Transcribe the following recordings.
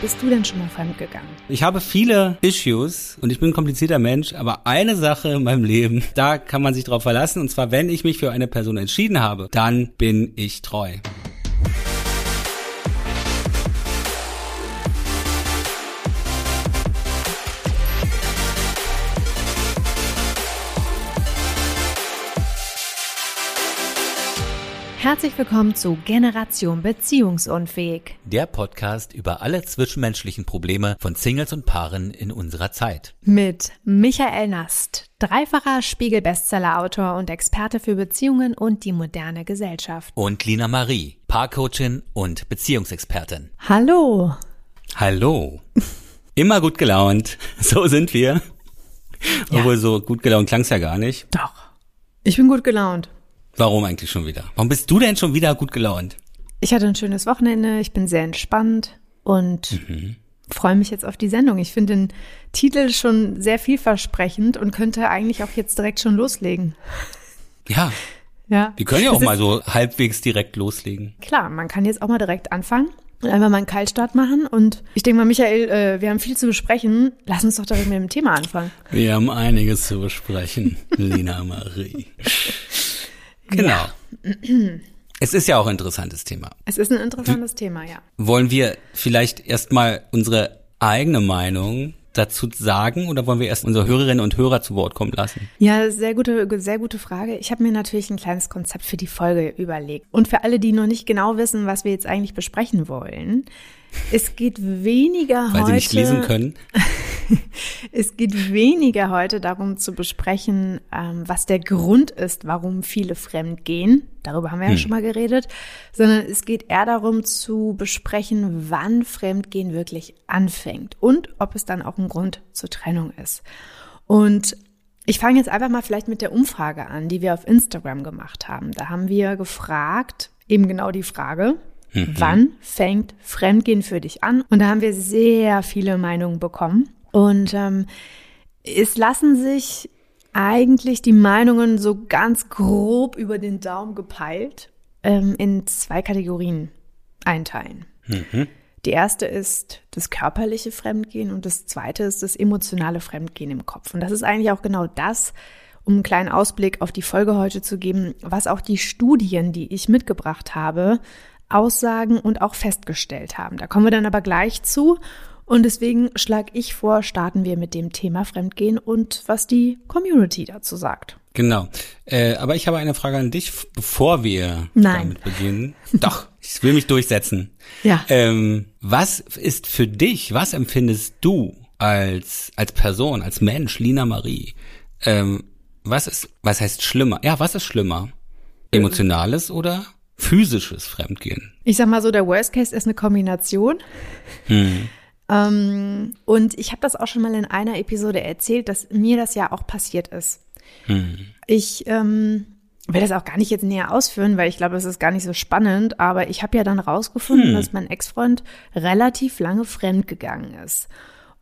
bist du denn schon mal fremdgegangen? Ich habe viele Issues und ich bin ein komplizierter Mensch, aber eine Sache in meinem Leben, da kann man sich drauf verlassen. Und zwar, wenn ich mich für eine Person entschieden habe, dann bin ich treu. Herzlich willkommen zu Generation Beziehungsunfähig. Der Podcast über alle zwischenmenschlichen Probleme von Singles und Paaren in unserer Zeit. Mit Michael Nast, dreifacher Spiegel-Bestseller-Autor und Experte für Beziehungen und die moderne Gesellschaft. Und Lina Marie, Paarcoachin und Beziehungsexpertin. Hallo. Hallo. Immer gut gelaunt. So sind wir. Ja. Obwohl so gut gelaunt klang's ja gar nicht. Doch. Ich bin gut gelaunt. Warum eigentlich schon wieder? Warum bist du denn schon wieder gut gelaunt? Ich hatte ein schönes Wochenende, ich bin sehr entspannt und mhm. freue mich jetzt auf die Sendung. Ich finde den Titel schon sehr vielversprechend und könnte eigentlich auch jetzt direkt schon loslegen. Ja. Ja. Wir können ja auch mal so halbwegs direkt loslegen. Klar, man kann jetzt auch mal direkt anfangen und einfach mal einen Kaltstart machen. Und ich denke mal, Michael, äh, wir haben viel zu besprechen. Lass uns doch direkt mit dem Thema anfangen. Wir haben einiges zu besprechen, Lina Marie. Genau. Ja. Es ist ja auch ein interessantes Thema. Es ist ein interessantes Thema, ja. Wollen wir vielleicht erstmal unsere eigene Meinung dazu sagen oder wollen wir erst unsere Hörerinnen und Hörer zu Wort kommen lassen? Ja, sehr gute, sehr gute Frage. Ich habe mir natürlich ein kleines Konzept für die Folge überlegt. Und für alle, die noch nicht genau wissen, was wir jetzt eigentlich besprechen wollen, es geht weniger Weil heute. Sie nicht lesen können. es geht weniger heute darum zu besprechen, ähm, was der Grund ist, warum viele fremd gehen. Darüber haben wir hm. ja schon mal geredet. Sondern es geht eher darum zu besprechen, wann Fremdgehen wirklich anfängt und ob es dann auch ein Grund zur Trennung ist. Und ich fange jetzt einfach mal vielleicht mit der Umfrage an, die wir auf Instagram gemacht haben. Da haben wir gefragt, eben genau die Frage, Mhm. Wann fängt Fremdgehen für dich an? Und da haben wir sehr viele Meinungen bekommen. Und ähm, es lassen sich eigentlich die Meinungen so ganz grob über den Daumen gepeilt ähm, in zwei Kategorien einteilen. Mhm. Die erste ist das körperliche Fremdgehen und das zweite ist das emotionale Fremdgehen im Kopf. Und das ist eigentlich auch genau das, um einen kleinen Ausblick auf die Folge heute zu geben, was auch die Studien, die ich mitgebracht habe, aussagen und auch festgestellt haben. Da kommen wir dann aber gleich zu. Und deswegen schlage ich vor, starten wir mit dem Thema Fremdgehen und was die Community dazu sagt. Genau. Äh, aber ich habe eine Frage an dich, bevor wir Nein. damit beginnen. Doch, ich will mich durchsetzen. Ja. Ähm, was ist für dich, was empfindest du als, als Person, als Mensch, Lina Marie? Ähm, was ist, was heißt schlimmer? Ja, was ist schlimmer? Emotionales oder physisches Fremdgehen. Ich sag mal so, der Worst Case ist eine Kombination. Hm. Ähm, und ich habe das auch schon mal in einer Episode erzählt, dass mir das ja auch passiert ist. Hm. Ich ähm, will das auch gar nicht jetzt näher ausführen, weil ich glaube, es ist gar nicht so spannend, aber ich habe ja dann rausgefunden, hm. dass mein Ex-Freund relativ lange fremdgegangen ist.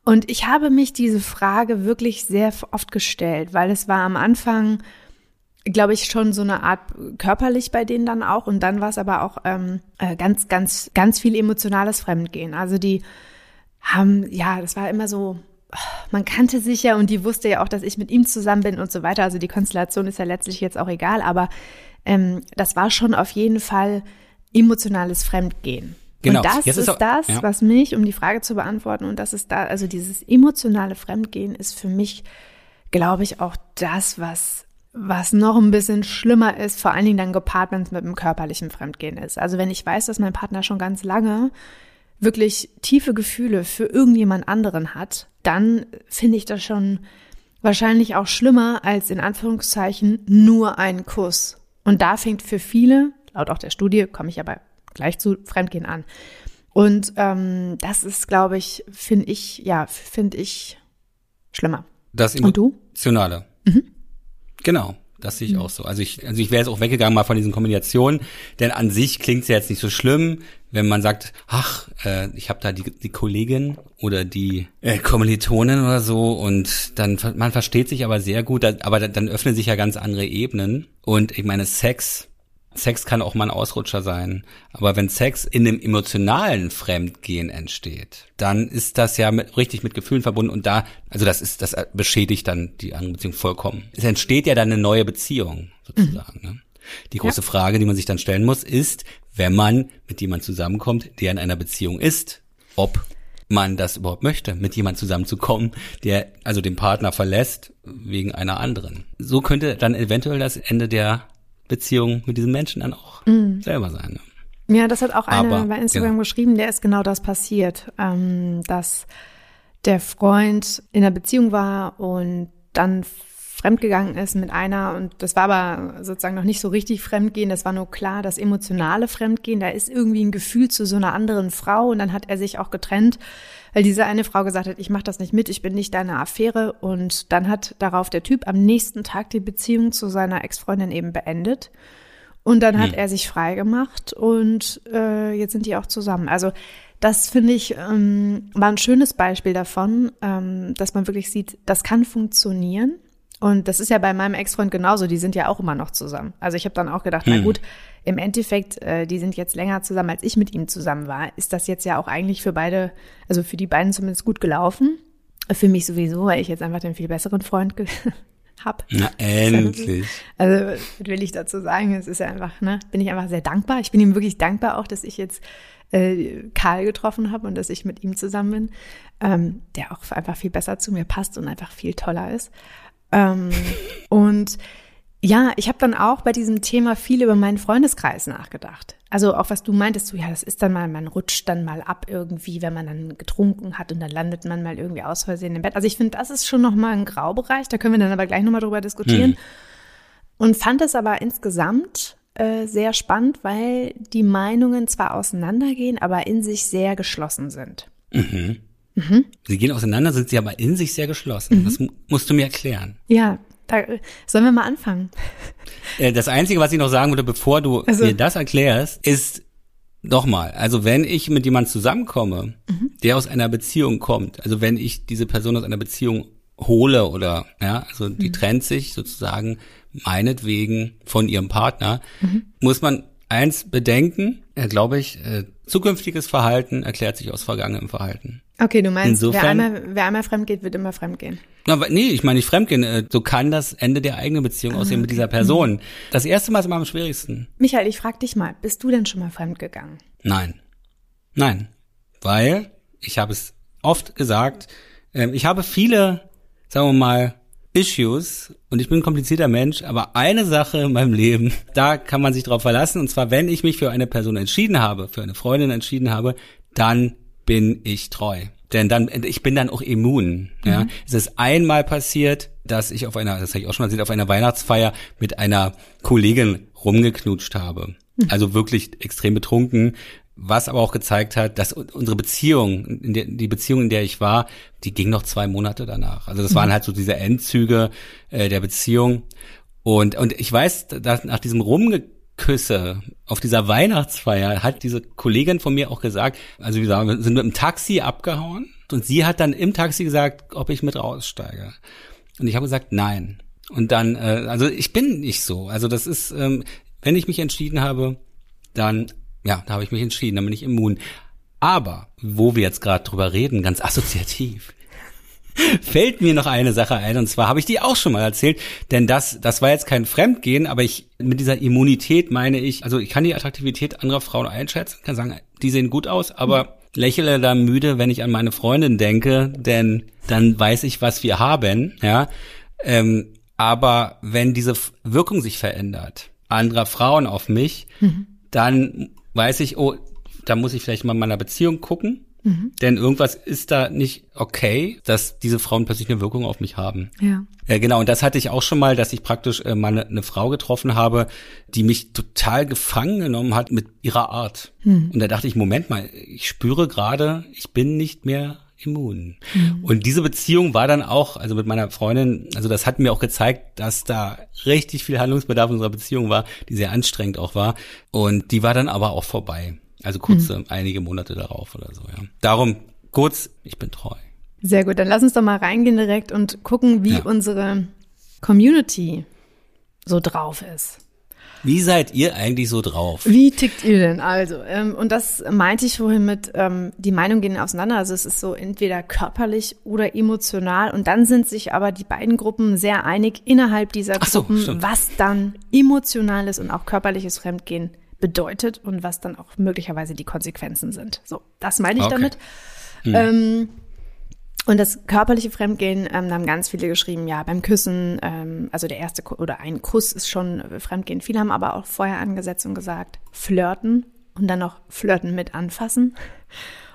Und ich habe mich diese Frage wirklich sehr oft gestellt, weil es war am Anfang glaube ich, schon so eine Art körperlich bei denen dann auch. Und dann war es aber auch ähm, äh, ganz, ganz, ganz viel emotionales Fremdgehen. Also die haben, ja, das war immer so, man kannte sich ja und die wusste ja auch, dass ich mit ihm zusammen bin und so weiter. Also die Konstellation ist ja letztlich jetzt auch egal, aber ähm, das war schon auf jeden Fall emotionales Fremdgehen. Genau. Und das jetzt ist, ist auch, das, ja. was mich, um die Frage zu beantworten, und das ist da, also dieses emotionale Fremdgehen ist für mich, glaube ich, auch das, was was noch ein bisschen schlimmer ist, vor allen Dingen dann gepaart, wenn es mit einem körperlichen Fremdgehen ist. Also wenn ich weiß, dass mein Partner schon ganz lange wirklich tiefe Gefühle für irgendjemand anderen hat, dann finde ich das schon wahrscheinlich auch schlimmer als in Anführungszeichen nur ein Kuss. Und da fängt für viele, laut auch der Studie, komme ich aber gleich zu Fremdgehen an. Und ähm, das ist, glaube ich, finde ich, ja, finde ich schlimmer. Das Emotionale. Mhm. Genau. Das sehe ich mhm. auch so. Also ich, also ich wäre jetzt auch weggegangen mal von diesen Kombinationen, denn an sich klingt es ja jetzt nicht so schlimm, wenn man sagt, ach, äh, ich habe da die, die Kollegin oder die äh, Kommilitonin oder so und dann man versteht sich aber sehr gut, aber dann öffnen sich ja ganz andere Ebenen und ich meine Sex Sex kann auch mal ein Ausrutscher sein. Aber wenn Sex in einem emotionalen Fremdgehen entsteht, dann ist das ja mit, richtig mit Gefühlen verbunden und da, also das ist, das beschädigt dann die andere Beziehung vollkommen. Es entsteht ja dann eine neue Beziehung, sozusagen. Mhm. Ne? Die große ja. Frage, die man sich dann stellen muss, ist, wenn man mit jemand zusammenkommt, der in einer Beziehung ist, ob man das überhaupt möchte, mit jemand zusammenzukommen, der also den Partner verlässt wegen einer anderen. So könnte dann eventuell das Ende der Beziehung mit diesem Menschen dann auch mhm. selber sein. Ne? Ja, das hat auch einer bei Instagram genau. geschrieben, der ist genau das passiert, ähm, dass der Freund in einer Beziehung war und dann fremdgegangen ist mit einer und das war aber sozusagen noch nicht so richtig Fremdgehen, das war nur klar, das emotionale Fremdgehen, da ist irgendwie ein Gefühl zu so einer anderen Frau und dann hat er sich auch getrennt, weil diese eine Frau gesagt hat, ich mache das nicht mit, ich bin nicht deine Affäre und dann hat darauf der Typ am nächsten Tag die Beziehung zu seiner Ex-Freundin eben beendet und dann hat hm. er sich frei gemacht und äh, jetzt sind die auch zusammen. Also das finde ich ähm, war ein schönes Beispiel davon, ähm, dass man wirklich sieht, das kann funktionieren und das ist ja bei meinem Ex-Freund genauso, die sind ja auch immer noch zusammen. Also ich habe dann auch gedacht, hm. na gut, im Endeffekt, äh, die sind jetzt länger zusammen, als ich mit ihm zusammen war. Ist das jetzt ja auch eigentlich für beide, also für die beiden zumindest gut gelaufen? Für mich sowieso, weil ich jetzt einfach den viel besseren Freund hab. Na, endlich. Also, was will ich dazu sagen? Es ist ja einfach, ne, bin ich einfach sehr dankbar. Ich bin ihm wirklich dankbar auch, dass ich jetzt äh, Karl getroffen habe und dass ich mit ihm zusammen bin, ähm, der auch einfach viel besser zu mir passt und einfach viel toller ist. Ähm, und ja, ich habe dann auch bei diesem Thema viel über meinen Freundeskreis nachgedacht. Also auch was du meintest, so ja, das ist dann mal, man rutscht dann mal ab irgendwie, wenn man dann getrunken hat und dann landet man mal irgendwie aus Versehen im Bett. Also ich finde, das ist schon nochmal ein Graubereich, da können wir dann aber gleich nochmal drüber diskutieren. Hm. Und fand es aber insgesamt äh, sehr spannend, weil die Meinungen zwar auseinandergehen, aber in sich sehr geschlossen sind. Mhm. Mhm. Sie gehen auseinander, sind sie aber in sich sehr geschlossen. Mhm. Das musst du mir erklären. Ja, da, sollen wir mal anfangen? Äh, das Einzige, was ich noch sagen würde, bevor du also, mir das erklärst, ist nochmal, also wenn ich mit jemandem zusammenkomme, mhm. der aus einer Beziehung kommt, also wenn ich diese Person aus einer Beziehung hole oder ja, also die mhm. trennt sich sozusagen meinetwegen von ihrem Partner, mhm. muss man eins bedenken, äh, glaube ich, äh, zukünftiges Verhalten erklärt sich aus vergangenem Verhalten. Okay, du meinst, Insofern, wer, einmal, wer einmal fremd geht, wird immer fremd gehen. Nee, ich meine nicht fremdgehen. Äh, so kann das Ende der eigenen Beziehung ah, aussehen mit dieser Person. Das erste Mal ist immer am schwierigsten. Michael, ich frag dich mal, bist du denn schon mal fremd gegangen? Nein. Nein. Weil, ich habe es oft gesagt, ähm, ich habe viele, sagen wir mal, Issues und ich bin ein komplizierter Mensch, aber eine Sache in meinem Leben, da kann man sich drauf verlassen und zwar, wenn ich mich für eine Person entschieden habe, für eine Freundin entschieden habe, dann bin ich treu. Denn dann, ich bin dann auch immun. Ja. Mhm. Es ist einmal passiert, dass ich auf einer, das habe ich auch schon mal gesehen, auf einer Weihnachtsfeier mit einer Kollegin rumgeknutscht habe. Mhm. Also wirklich extrem betrunken. Was aber auch gezeigt hat, dass unsere Beziehung, der, die Beziehung, in der ich war, die ging noch zwei Monate danach. Also das mhm. waren halt so diese Endzüge äh, der Beziehung. Und, und ich weiß, dass nach diesem Rumge Küsse auf dieser Weihnachtsfeier hat diese Kollegin von mir auch gesagt, also wir sind mit dem Taxi abgehauen und sie hat dann im Taxi gesagt, ob ich mit raussteige. Und ich habe gesagt, nein. Und dann, äh, also ich bin nicht so. Also das ist, ähm, wenn ich mich entschieden habe, dann, ja, da habe ich mich entschieden, dann bin ich immun. Aber, wo wir jetzt gerade drüber reden, ganz assoziativ, fällt mir noch eine Sache ein und zwar habe ich die auch schon mal erzählt, denn das das war jetzt kein Fremdgehen, aber ich mit dieser Immunität meine ich, also ich kann die Attraktivität anderer Frauen einschätzen, kann sagen, die sehen gut aus, aber lächle da müde, wenn ich an meine Freundin denke, denn dann weiß ich, was wir haben, ja. Ähm, aber wenn diese Wirkung sich verändert, anderer Frauen auf mich, mhm. dann weiß ich, oh, da muss ich vielleicht mal in meiner Beziehung gucken Mhm. Denn irgendwas ist da nicht okay, dass diese Frauen plötzlich eine Wirkung auf mich haben. Ja. Äh, genau, und das hatte ich auch schon mal, dass ich praktisch äh, mal eine, eine, Frau getroffen habe, die mich total gefangen genommen hat mit ihrer Art. Mhm. Und da dachte ich, Moment mal, ich spüre gerade, ich bin nicht mehr immun. Mhm. Und diese Beziehung war dann auch, also mit meiner Freundin, also das hat mir auch gezeigt, dass da richtig viel Handlungsbedarf in unserer Beziehung war, die sehr anstrengend auch war. Und die war dann aber auch vorbei. Also kurz mhm. einige Monate darauf oder so, ja. Darum kurz, ich bin treu. Sehr gut, dann lass uns doch mal reingehen direkt und gucken, wie ja. unsere Community so drauf ist. Wie seid ihr eigentlich so drauf? Wie tickt ihr denn? Also, ähm, und das meinte ich vorhin mit, ähm, die Meinungen gehen auseinander. Also es ist so entweder körperlich oder emotional. Und dann sind sich aber die beiden Gruppen sehr einig innerhalb dieser so, Gruppen, stimmt. was dann emotionales und auch körperliches Fremdgehen bedeutet und was dann auch möglicherweise die Konsequenzen sind. So, das meine ich Okay. damit. Ähm, und das körperliche Fremdgehen, ähm, da haben ganz viele geschrieben, ja, beim Küssen, ähm, also der erste Ku- oder ein Kuss ist schon äh, Fremdgehen. Viele haben aber auch vorher angesetzt und gesagt, flirten und dann noch flirten mit anfassen.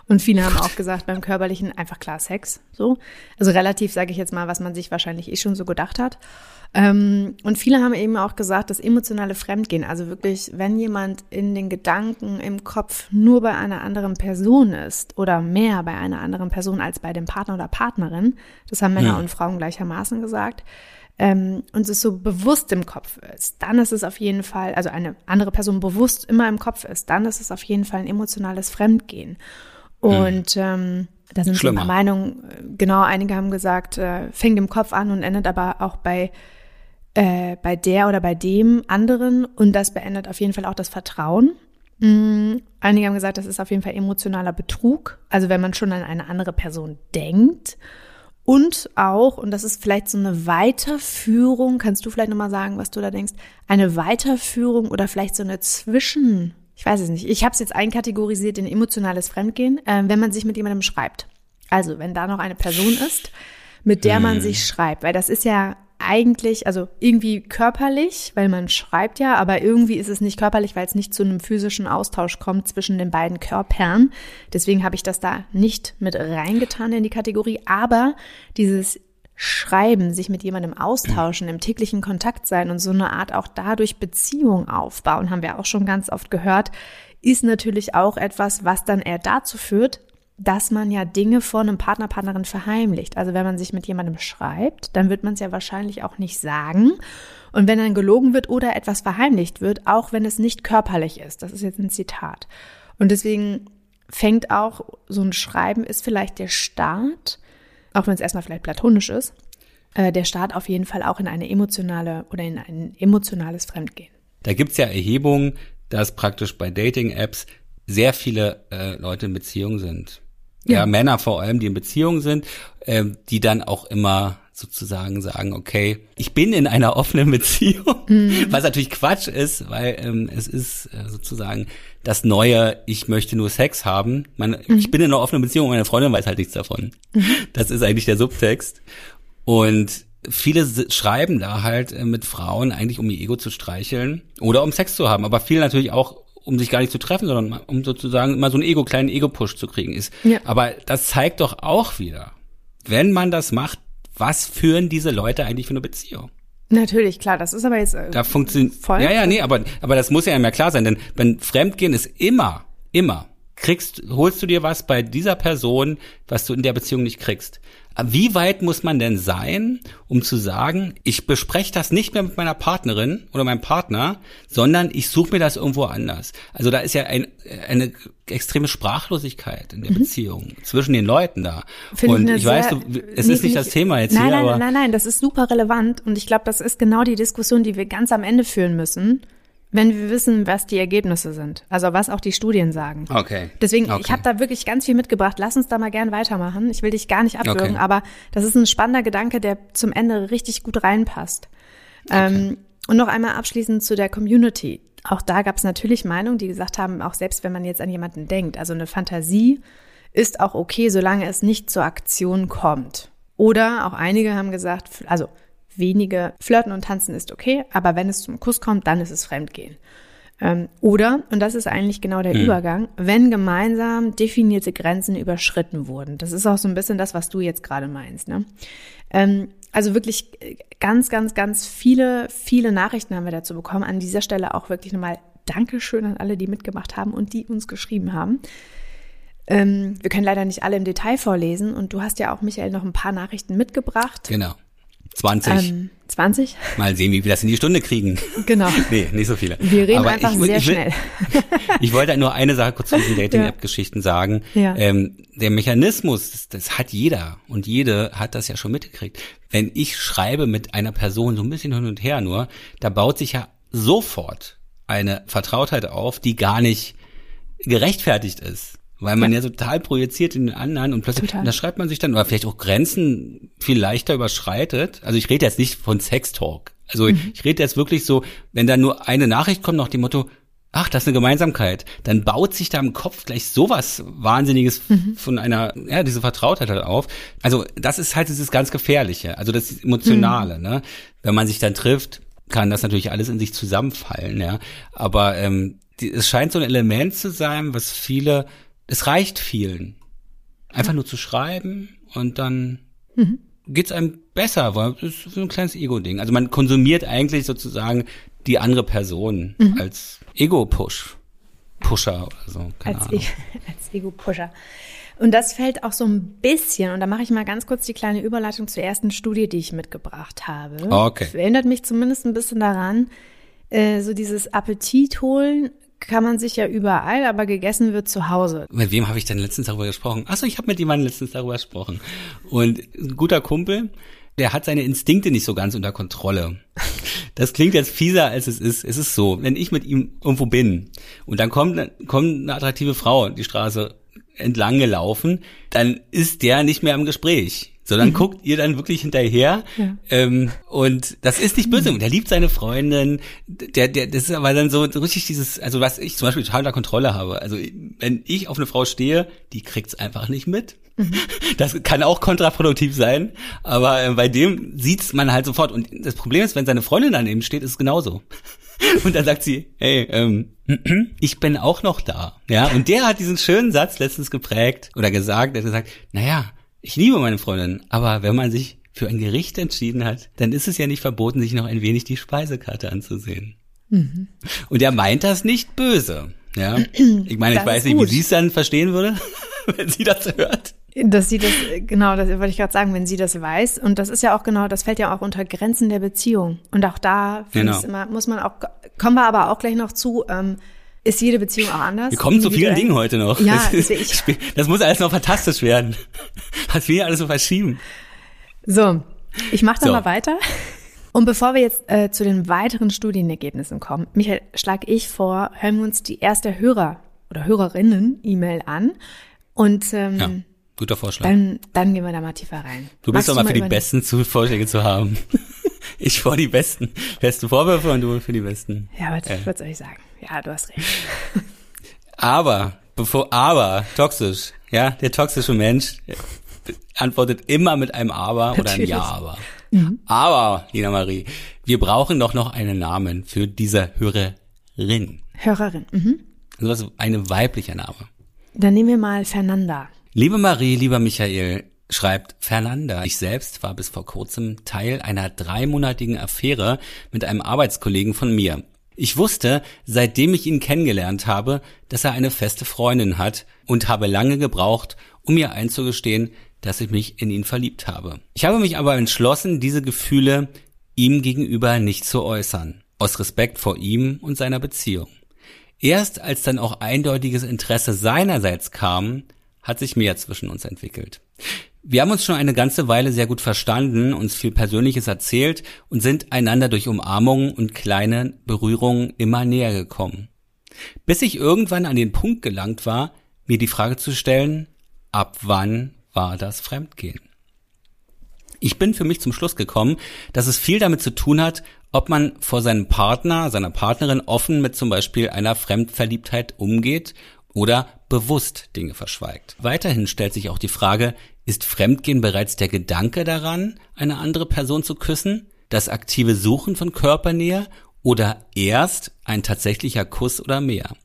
Und viele haben auch gesagt, beim körperlichen einfach klar Sex, so. Also relativ, sage ich jetzt mal, was man sich wahrscheinlich eh schon so gedacht hat. Ähm, und viele haben eben auch gesagt, das emotionale Fremdgehen, also wirklich, wenn jemand in den Gedanken im Kopf nur bei einer anderen Person ist oder mehr bei einer anderen Person als bei dem Partner oder Partnerin, das haben Männer Hm. und Frauen gleichermaßen gesagt, ähm, und es so bewusst im Kopf ist, dann ist es auf jeden Fall, also eine andere Person bewusst immer im Kopf ist, dann ist es auf jeden Fall ein emotionales Fremdgehen. Und ähm, da sind Schlimmer. paar Meinungen, genau, einige haben gesagt, äh, fängt im Kopf an und endet aber auch bei äh, bei der oder bei dem anderen und das beendet auf jeden Fall auch das Vertrauen. Mm, Einige haben gesagt, das ist auf jeden Fall emotionaler Betrug, also wenn man schon an eine andere Person denkt. Und auch, und das ist vielleicht so eine Weiterführung, kannst du vielleicht nochmal sagen, was du da denkst, eine Weiterführung oder vielleicht so eine Zwischen, ich weiß es nicht, ich habe es jetzt einkategorisiert in emotionales Fremdgehen, äh, wenn man sich mit jemandem schreibt. Also wenn da noch eine Person ist, mit der man sich schreibt, weil das ist ja eigentlich, also irgendwie körperlich, weil man schreibt ja, aber irgendwie ist es nicht körperlich, weil es nicht zu einem physischen Austausch kommt zwischen den beiden Körpern. Deswegen habe ich das da nicht mit reingetan in die Kategorie, aber dieses Schreiben, sich mit jemandem austauschen, im täglichen Kontakt sein und so eine Art auch dadurch Beziehung aufbauen, haben wir auch schon ganz oft gehört, ist natürlich auch etwas, was dann eher dazu führt, dass man ja Dinge vor einem Partner, Partnerin verheimlicht. Also wenn man sich mit jemandem schreibt, dann wird man es ja wahrscheinlich auch nicht sagen. Und wenn dann gelogen wird oder etwas verheimlicht wird, auch wenn es nicht körperlich ist, das ist jetzt ein Zitat. Und deswegen fängt auch so ein Schreiben ist vielleicht der Start, auch wenn es erstmal vielleicht platonisch ist, äh, der Start auf jeden Fall auch in eine emotionale oder in ein emotionales Fremdgehen. Da gibt's ja Erhebungen, dass praktisch bei Dating-Apps sehr viele äh, Leute in Beziehung sind. Ja. Ja. Männer vor allem, die in Beziehung sind, ähm, die dann auch immer sozusagen sagen, okay, ich bin in einer offenen Beziehung, was natürlich Quatsch ist, weil ähm, es ist äh, sozusagen das neue, ich möchte nur Sex haben. Man, Ich bin in einer offenen Beziehung, meine Freundin weiß halt nichts davon. Das ist eigentlich der Subtext. Und viele schreiben da halt äh, mit Frauen eigentlich, um ihr Ego zu streicheln oder um Sex zu haben, aber viel natürlich auch um sich gar nicht zu treffen, sondern um sozusagen mal so einen Ego, kleinen Ego-Push zu kriegen ist. Ja. Aber das zeigt doch auch wieder, wenn man das macht, was führen diese Leute eigentlich für eine Beziehung? Natürlich, klar, das ist aber jetzt äh, Da funktioniert. Voll. Ja, ja, nee, aber, aber das muss ja immer klar sein, denn wenn Fremdgehen ist immer, immer, kriegst, holst du dir was bei dieser Person, was du in der Beziehung nicht kriegst. Wie weit muss man denn sein, um zu sagen, ich bespreche das nicht mehr mit meiner Partnerin oder meinem Partner, sondern ich suche mir das irgendwo anders. Also da ist ja ein, eine extreme Sprachlosigkeit in der Beziehung zwischen den Leuten da. Mhm. Finde Und eine ich weiß, du, es nee, ist nicht das ich- Thema jetzt nein, hier, nein, aber Nein, nein, nein, das ist super relevant und ich glaube, das ist genau die Diskussion, die wir ganz am Ende führen müssen, wenn wir wissen, was die Ergebnisse sind. Also was auch die Studien sagen. okay. Deswegen, okay. ich habe da wirklich ganz viel mitgebracht. Lass uns da mal gern weitermachen. Ich will dich gar nicht abwürgen, Okay. aber das ist ein spannender Gedanke, der zum Ende richtig gut reinpasst. Ähm, und noch einmal abschließend zu der Community. Auch da gab es natürlich Meinungen, die gesagt haben, auch selbst wenn man jetzt an jemanden denkt, also eine Fantasie ist auch okay, solange es nicht zur Aktion kommt. Oder auch einige haben gesagt, also wenige flirten und tanzen ist okay, aber wenn es zum Kuss kommt, dann ist es Fremdgehen. Ähm, oder, und das ist eigentlich genau der Übergang, wenn gemeinsam definierte Grenzen überschritten wurden. Das ist auch so ein bisschen das, was du jetzt gerade meinst. Ne? Ähm, also wirklich äh, ganz, ganz, ganz viele, viele Nachrichten haben wir dazu bekommen. An dieser Stelle auch wirklich nochmal Dankeschön an alle, die mitgemacht haben und die uns geschrieben haben. Ähm, wir können leider nicht alle im Detail vorlesen und du hast ja auch, Michael, noch ein paar Nachrichten mitgebracht. Genau. 20. Ähm, 20? Mal sehen, wie wir das in die Stunde kriegen. Genau. Nee, nicht so viele. Wir reden Aber einfach ich sehr ich will, schnell. ich wollte nur eine Sache kurz zu diesen Dating-App-Geschichten sagen. Ja. Ähm, der Mechanismus, das, das hat jeder und jede hat das ja schon mitgekriegt. Wenn ich schreibe mit einer Person so ein bisschen hin und her nur, da baut sich ja sofort eine Vertrautheit auf, die gar nicht gerechtfertigt ist. Weil man ja, ja total projiziert in den anderen und plötzlich, da schreibt man sich dann, oder vielleicht auch Grenzen viel leichter überschreitet. Also ich rede jetzt nicht von Sextalk. Also mhm. ich rede jetzt wirklich so, wenn da nur eine Nachricht kommt nach dem Motto, ach, das ist eine Gemeinsamkeit, dann baut sich da im Kopf gleich sowas Wahnsinniges mhm. von einer, ja, diese Vertrautheit halt auf. Also das ist halt dieses ganz Gefährliche, also das Emotionale, mhm. ne? Wenn man sich dann trifft, kann das natürlich alles in sich zusammenfallen, ja. Aber ähm, die, es scheint so ein Element zu sein, was viele, es reicht vielen. Einfach nur zu schreiben und dann mhm. geht's einem besser, weil es ist so ein kleines Ego-Ding. Also man konsumiert eigentlich sozusagen die andere Person mhm. als Ego-Push. Pusher oder so. Keine als, Ahnung. E als Ego-Pusher. Und das fällt auch so ein bisschen, und da mache ich mal ganz kurz die kleine Überleitung zur ersten Studie, die ich mitgebracht habe. Okay. Das erinnert mich zumindest ein bisschen daran, äh, so dieses Appetit holen kann man sich ja überall, aber gegessen wird zu Hause. Mit wem habe ich denn letztens darüber gesprochen? Achso, ich habe mit jemandem letztens darüber gesprochen. Und ein guter Kumpel, der hat seine Instinkte nicht so ganz unter Kontrolle. Das klingt jetzt fieser, als es ist. Es ist so, wenn ich mit ihm irgendwo bin und dann kommt, kommt eine attraktive Frau die Straße entlang gelaufen, dann ist der nicht mehr im Gespräch sondern mhm. guckt ihr dann wirklich hinterher. Ja. Ähm, und das ist nicht böse. Mhm. Der liebt seine Freundin. Der, der, das ist aber dann so richtig dieses, also was ich zum Beispiel total unter Kontrolle habe. Also wenn ich auf eine Frau stehe, die kriegt's einfach nicht mit. Mhm. Das kann auch kontraproduktiv sein, aber äh, bei dem sieht's man halt sofort. Und das Problem ist, wenn seine Freundin daneben steht, ist es genauso. Und dann sagt sie, hey, ähm, ich bin auch noch da. Ja, und der hat diesen schönen Satz letztens geprägt oder gesagt, er hat gesagt, naja, ich liebe meine Freundin, aber wenn man sich für ein Gericht entschieden hat, dann ist es ja nicht verboten, sich noch ein wenig die Speisekarte anzusehen. Mhm. Und er meint das nicht böse. Ja, ich meine, ich weiß nicht, wie sie es dann verstehen würde, wenn sie das hört. Dass sie das, genau, das wollte ich gerade sagen, wenn sie das weiß. Und das ist ja auch genau, das fällt ja auch unter Grenzen der Beziehung. Und auch da genau. immer, muss man auch, kommen wir aber auch gleich noch zu, ähm, ist jede Beziehung auch anders. Wir kommen zu vielen Dingen heute noch. Ja, das, ist, das muss alles noch fantastisch werden. Was wir hier alles so verschieben. So, ich mache dann so. mal weiter. Und bevor wir jetzt äh, zu den weiteren Studienergebnissen kommen, Michael, schlage ich vor, hören wir uns die erste Hörer- oder Hörerinnen-E-Mail an. Und ähm, ja, guter Vorschlag. Dann, dann gehen wir da mal tiefer rein. Du bist doch mal für die besten Vorschläge zu haben. ich vor die besten, besten Vorwürfe und du für die besten. Ja, was, äh. was soll ich sagen? Ja, du hast recht. aber, bevor, aber, toxisch, ja, der toxische Mensch antwortet immer mit einem Aber Natürlich. oder einem Ja, aber. Mhm. Aber, Lina Marie, wir brauchen doch noch einen Namen für diese Hörerin. Hörerin, mhm. Also eine weibliche Name. Dann nehmen wir mal Fernanda. Liebe Marie, lieber Michael, schreibt Fernanda. Ich selbst war bis vor kurzem Teil einer dreimonatigen Affäre mit einem Arbeitskollegen von mir. Ich wusste, seitdem ich ihn kennengelernt habe, dass er eine feste Freundin hat und habe lange gebraucht, um mir einzugestehen, dass ich mich in ihn verliebt habe. Ich habe mich aber entschlossen, diese Gefühle ihm gegenüber nicht zu äußern, aus Respekt vor ihm und seiner Beziehung. Erst als dann auch eindeutiges Interesse seinerseits kam, hat sich mehr zwischen uns entwickelt. Wir haben uns schon eine ganze Weile sehr gut verstanden, uns viel Persönliches erzählt und sind einander durch Umarmungen und kleine Berührungen immer näher gekommen. Bis ich irgendwann an den Punkt gelangt war, mir die Frage zu stellen, ab wann war das Fremdgehen? Ich bin für mich zum Schluss gekommen, dass es viel damit zu tun hat, ob man vor seinem Partner, seiner Partnerin offen mit zum Beispiel einer Fremdverliebtheit umgeht oder bewusst Dinge verschweigt. Weiterhin stellt sich auch die Frage, ist Fremdgehen bereits der Gedanke daran, eine andere Person zu küssen, das aktive Suchen von Körpernähe oder erst ein tatsächlicher Kuss oder mehr?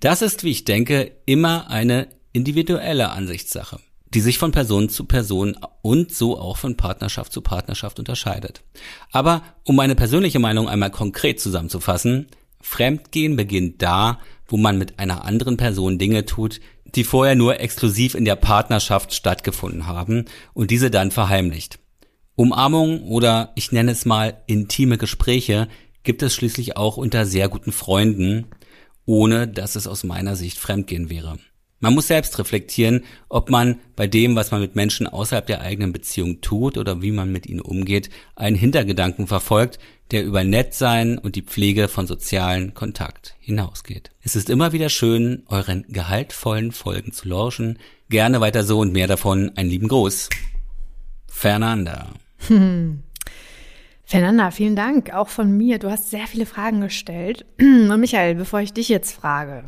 Das ist, wie ich denke, immer eine individuelle Ansichtssache, die sich von Person zu Person und so auch von Partnerschaft zu Partnerschaft unterscheidet. Aber um meine persönliche Meinung einmal konkret zusammenzufassen, Fremdgehen beginnt da, wo man mit einer anderen Person Dinge tut, die vorher nur exklusiv in der Partnerschaft stattgefunden haben und diese dann verheimlicht. Umarmung oder ich nenne es mal intime Gespräche gibt es schließlich auch unter sehr guten Freunden, ohne dass es aus meiner Sicht Fremdgehen wäre. Man muss selbst reflektieren, ob man bei dem, was man mit Menschen außerhalb der eigenen Beziehung tut oder wie man mit ihnen umgeht, einen Hintergedanken verfolgt, der über Nettsein und die Pflege von sozialen Kontakt hinausgeht. Es ist immer wieder schön, euren gehaltvollen Folgen zu lauschen. Gerne weiter so und mehr davon. Einen lieben Gruß. Fernanda. Hm. Fernanda, vielen Dank, auch von mir. Du hast sehr viele Fragen gestellt. Und Michael, bevor ich dich jetzt frage,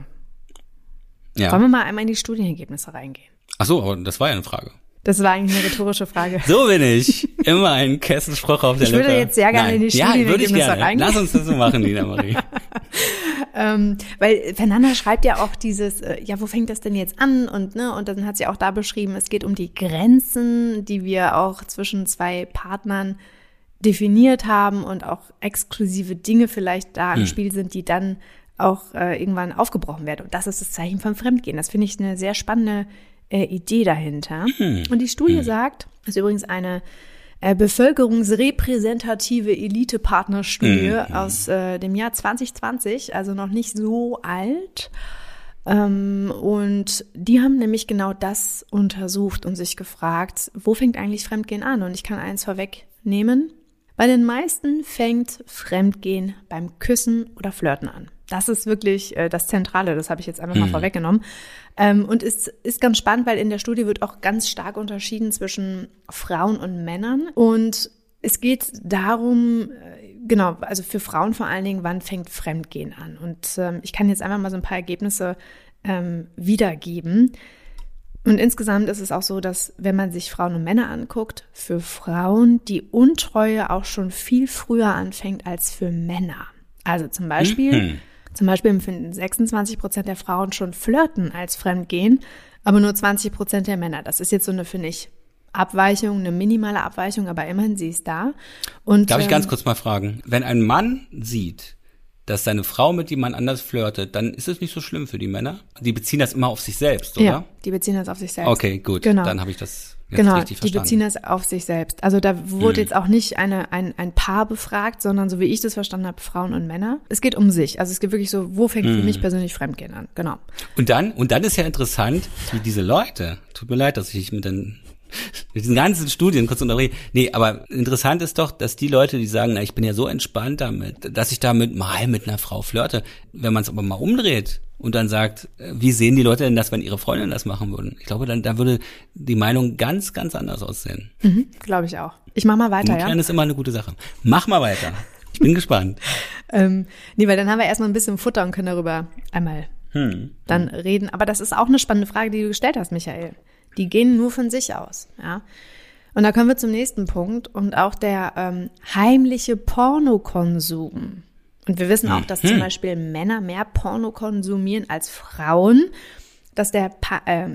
ja. wollen wir mal einmal in die Studienergebnisse reingehen? Ach so, aber das war ja eine Frage. Das war eigentlich eine rhetorische Frage. So bin ich. Immer ein Kessenspruch auf der ich Lippe. Ich würde jetzt sehr gerne Nein. in die Studienergebnisse ja, reingehen. Lass uns das so machen, Nina Marie. ähm, weil Fernanda schreibt ja auch dieses, äh, ja, wo fängt das denn jetzt an? Und, ne, und dann hat sie auch da beschrieben, es geht um die Grenzen, die wir auch zwischen zwei Partnern definiert haben und auch exklusive Dinge vielleicht da im hm. Spiel sind, die dann auch äh, irgendwann aufgebrochen werden. Und das ist das Zeichen vom Fremdgehen. Das finde ich eine sehr spannende äh, Idee dahinter. Hm. Und die Studie hm. sagt, das ist übrigens eine äh, bevölkerungsrepräsentative Elite-Partnerstudie hm. aus äh, dem Jahr 2020, also noch nicht so alt. Ähm, und die haben nämlich genau das untersucht und sich gefragt, wo fängt eigentlich Fremdgehen an? Und ich kann eins vorwegnehmen. Bei den meisten fängt Fremdgehen beim Küssen oder Flirten an. Das ist wirklich äh, das Zentrale, das habe ich jetzt einfach mal hm. vorweggenommen. Ähm, und ist, ist ganz spannend, weil in der Studie wird auch ganz stark unterschieden zwischen Frauen und Männern. Und es geht darum, äh, genau, also für Frauen vor allen Dingen, wann fängt Fremdgehen an? Und ähm, ich kann jetzt einfach mal so ein paar Ergebnisse ähm, wiedergeben. Und insgesamt ist es auch so, dass wenn man sich Frauen und Männer anguckt, für Frauen die Untreue auch schon viel früher anfängt als für Männer. Also zum Beispiel, mhm. Zum Beispiel empfinden 26 Prozent der Frauen schon Flirten als Fremdgehen, aber nur 20 Prozent der Männer. Das ist jetzt so eine, finde ich, Abweichung, eine minimale Abweichung, aber immerhin sie ist da. Und, Darf ich ganz ähm, kurz mal fragen, wenn ein Mann sieht, dass seine Frau mit jemand anders flirtet, dann ist es nicht so schlimm für die Männer. Die beziehen das immer auf sich selbst, oder? Ja, die beziehen das auf sich selbst. Okay, gut. Genau. Dann habe ich das jetzt genau. Die beziehen das auf sich selbst. Also da wurde hm. jetzt auch nicht eine, ein, ein Paar befragt, sondern so wie ich das verstanden habe, Frauen und Männer. Es geht um sich. Also es geht wirklich so, wo fängt hm. für mich persönlich Fremdgehen an? Genau. Und dann, und dann ist ja interessant, wie diese Leute, tut mir leid, dass ich mit den mit diesen ganzen Studien kurz unterbrechen. Nee, aber interessant ist doch, dass die Leute, die sagen, na, ich bin ja so entspannt damit, dass ich damit mal mit einer Frau flirte, wenn man es aber mal umdreht und dann sagt, äh, wie sehen die Leute denn das, wenn ihre Freundinnen das machen würden? Ich glaube, dann da würde die Meinung ganz, ganz anders aussehen. Mhm, glaube ich auch. Ich mach mal weiter, ja. ist immer eine gute Sache. Mach mal weiter. Ich bin gespannt. ähm, nee, weil dann haben wir erstmal ein bisschen Futter und können darüber einmal hm. dann reden. Aber das ist auch eine spannende Frage, die du gestellt hast, Michael. Die gehen nur von sich aus, ja. Und da kommen wir zum nächsten Punkt und auch der ähm, heimliche Pornokonsum. Und wir wissen auch, dass zum mhm. Beispiel Männer mehr Porno konsumieren als Frauen, dass der, äh,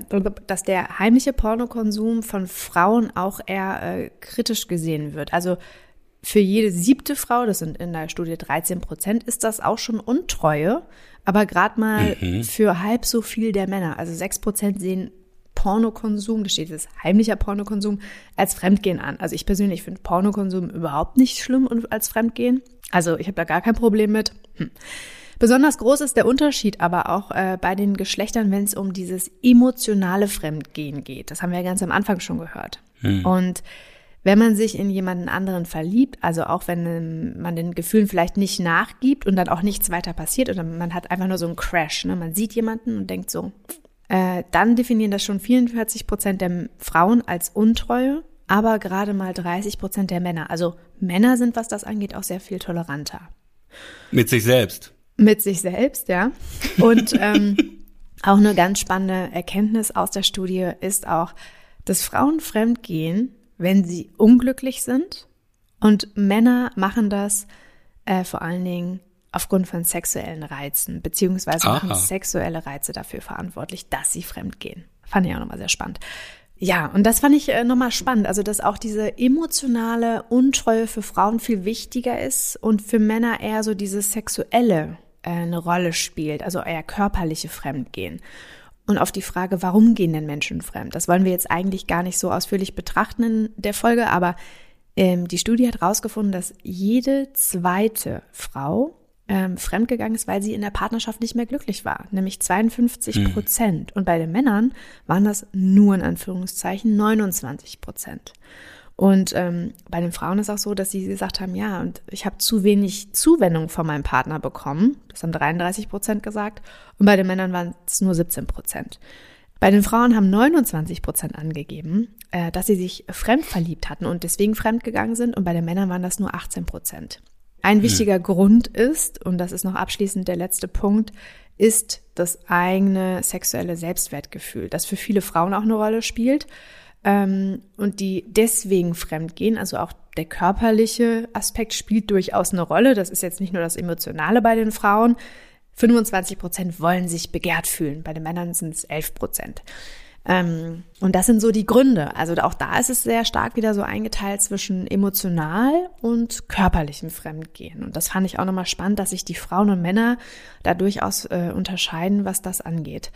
dass der heimliche Pornokonsum von Frauen auch eher äh, kritisch gesehen wird. Also für jede siebte Frau, das sind in der Studie 13 Prozent, ist das auch schon Untreue, aber gerade mal mhm. für halb so viel der Männer. Also sechs Prozent sehen Pornokonsum, da steht jetzt heimlicher Pornokonsum, als Fremdgehen an. Also ich persönlich finde Pornokonsum überhaupt nicht schlimm und als Fremdgehen. Also ich habe da gar kein Problem mit. Hm. Besonders groß ist der Unterschied aber auch äh, bei den Geschlechtern, wenn es um dieses emotionale Fremdgehen geht. Das haben wir ja ganz am Anfang schon gehört. Hm. Und wenn man sich in jemanden anderen verliebt, also auch wenn ähm, man den Gefühlen vielleicht nicht nachgibt und dann auch nichts weiter passiert oder man hat einfach nur so einen Crash, ne? man sieht jemanden und denkt so, äh, dann definieren das schon 44 Prozent der Frauen als Untreue, aber gerade mal 30 Prozent der Männer. Also Männer sind, was das angeht, auch sehr viel toleranter. Mit sich selbst. Mit sich selbst, ja. Und ähm, auch eine ganz spannende Erkenntnis aus der Studie ist auch, dass Frauen fremdgehen, wenn sie unglücklich sind und Männer machen das äh, vor allen Dingen aufgrund von sexuellen Reizen, beziehungsweise Aha. machen sexuelle Reize dafür verantwortlich, dass sie fremdgehen. Fand ich auch nochmal sehr spannend. Ja, und das fand ich äh, nochmal spannend, also dass auch diese emotionale Untreue für Frauen viel wichtiger ist und für Männer eher so dieses sexuelle äh, eine Rolle spielt, also eher körperliche Fremdgehen. Und auf die Frage, warum gehen denn Menschen fremd? Das wollen wir jetzt eigentlich gar nicht so ausführlich betrachten in der Folge, aber ähm, die Studie hat herausgefunden, dass jede zweite Frau ähm, fremdgegangen ist, weil sie in der Partnerschaft nicht mehr glücklich war, nämlich 52 Prozent. Mhm. Und bei den Männern waren das nur in Anführungszeichen 29 Prozent. Und ähm, bei den Frauen ist auch so, dass sie gesagt haben, ja, und ich habe zu wenig Zuwendung von meinem Partner bekommen. Das haben 33 Prozent gesagt. Und bei den Männern waren es nur 17 Prozent. Bei den Frauen haben 29 Prozent angegeben, äh, dass sie sich fremd verliebt hatten und deswegen fremdgegangen sind. Und bei den Männern waren das nur 18 Prozent. Ein hm. wichtiger mhm. Grund ist, und das ist noch abschließend der letzte Punkt, ist das eigene sexuelle Selbstwertgefühl, das für viele Frauen auch eine Rolle spielt ähm, und die deswegen fremd gehen. Also auch der körperliche Aspekt spielt durchaus eine Rolle. Das ist jetzt nicht nur das Emotionale bei den Frauen. 25 Prozent wollen sich begehrt fühlen. Bei den Männern sind es 11 Prozent. Ähm, und das sind so die Gründe. Also auch da ist es sehr stark wieder so eingeteilt zwischen emotional und körperlichem Fremdgehen. Und das fand ich auch nochmal spannend, dass sich die Frauen und Männer da durchaus äh, unterscheiden, was das angeht.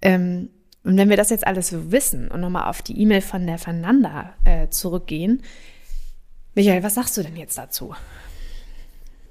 Ähm, und wenn wir das jetzt alles so wissen und nochmal auf die E-Mail von der Fernanda äh, zurückgehen, Michael, was sagst du denn jetzt dazu?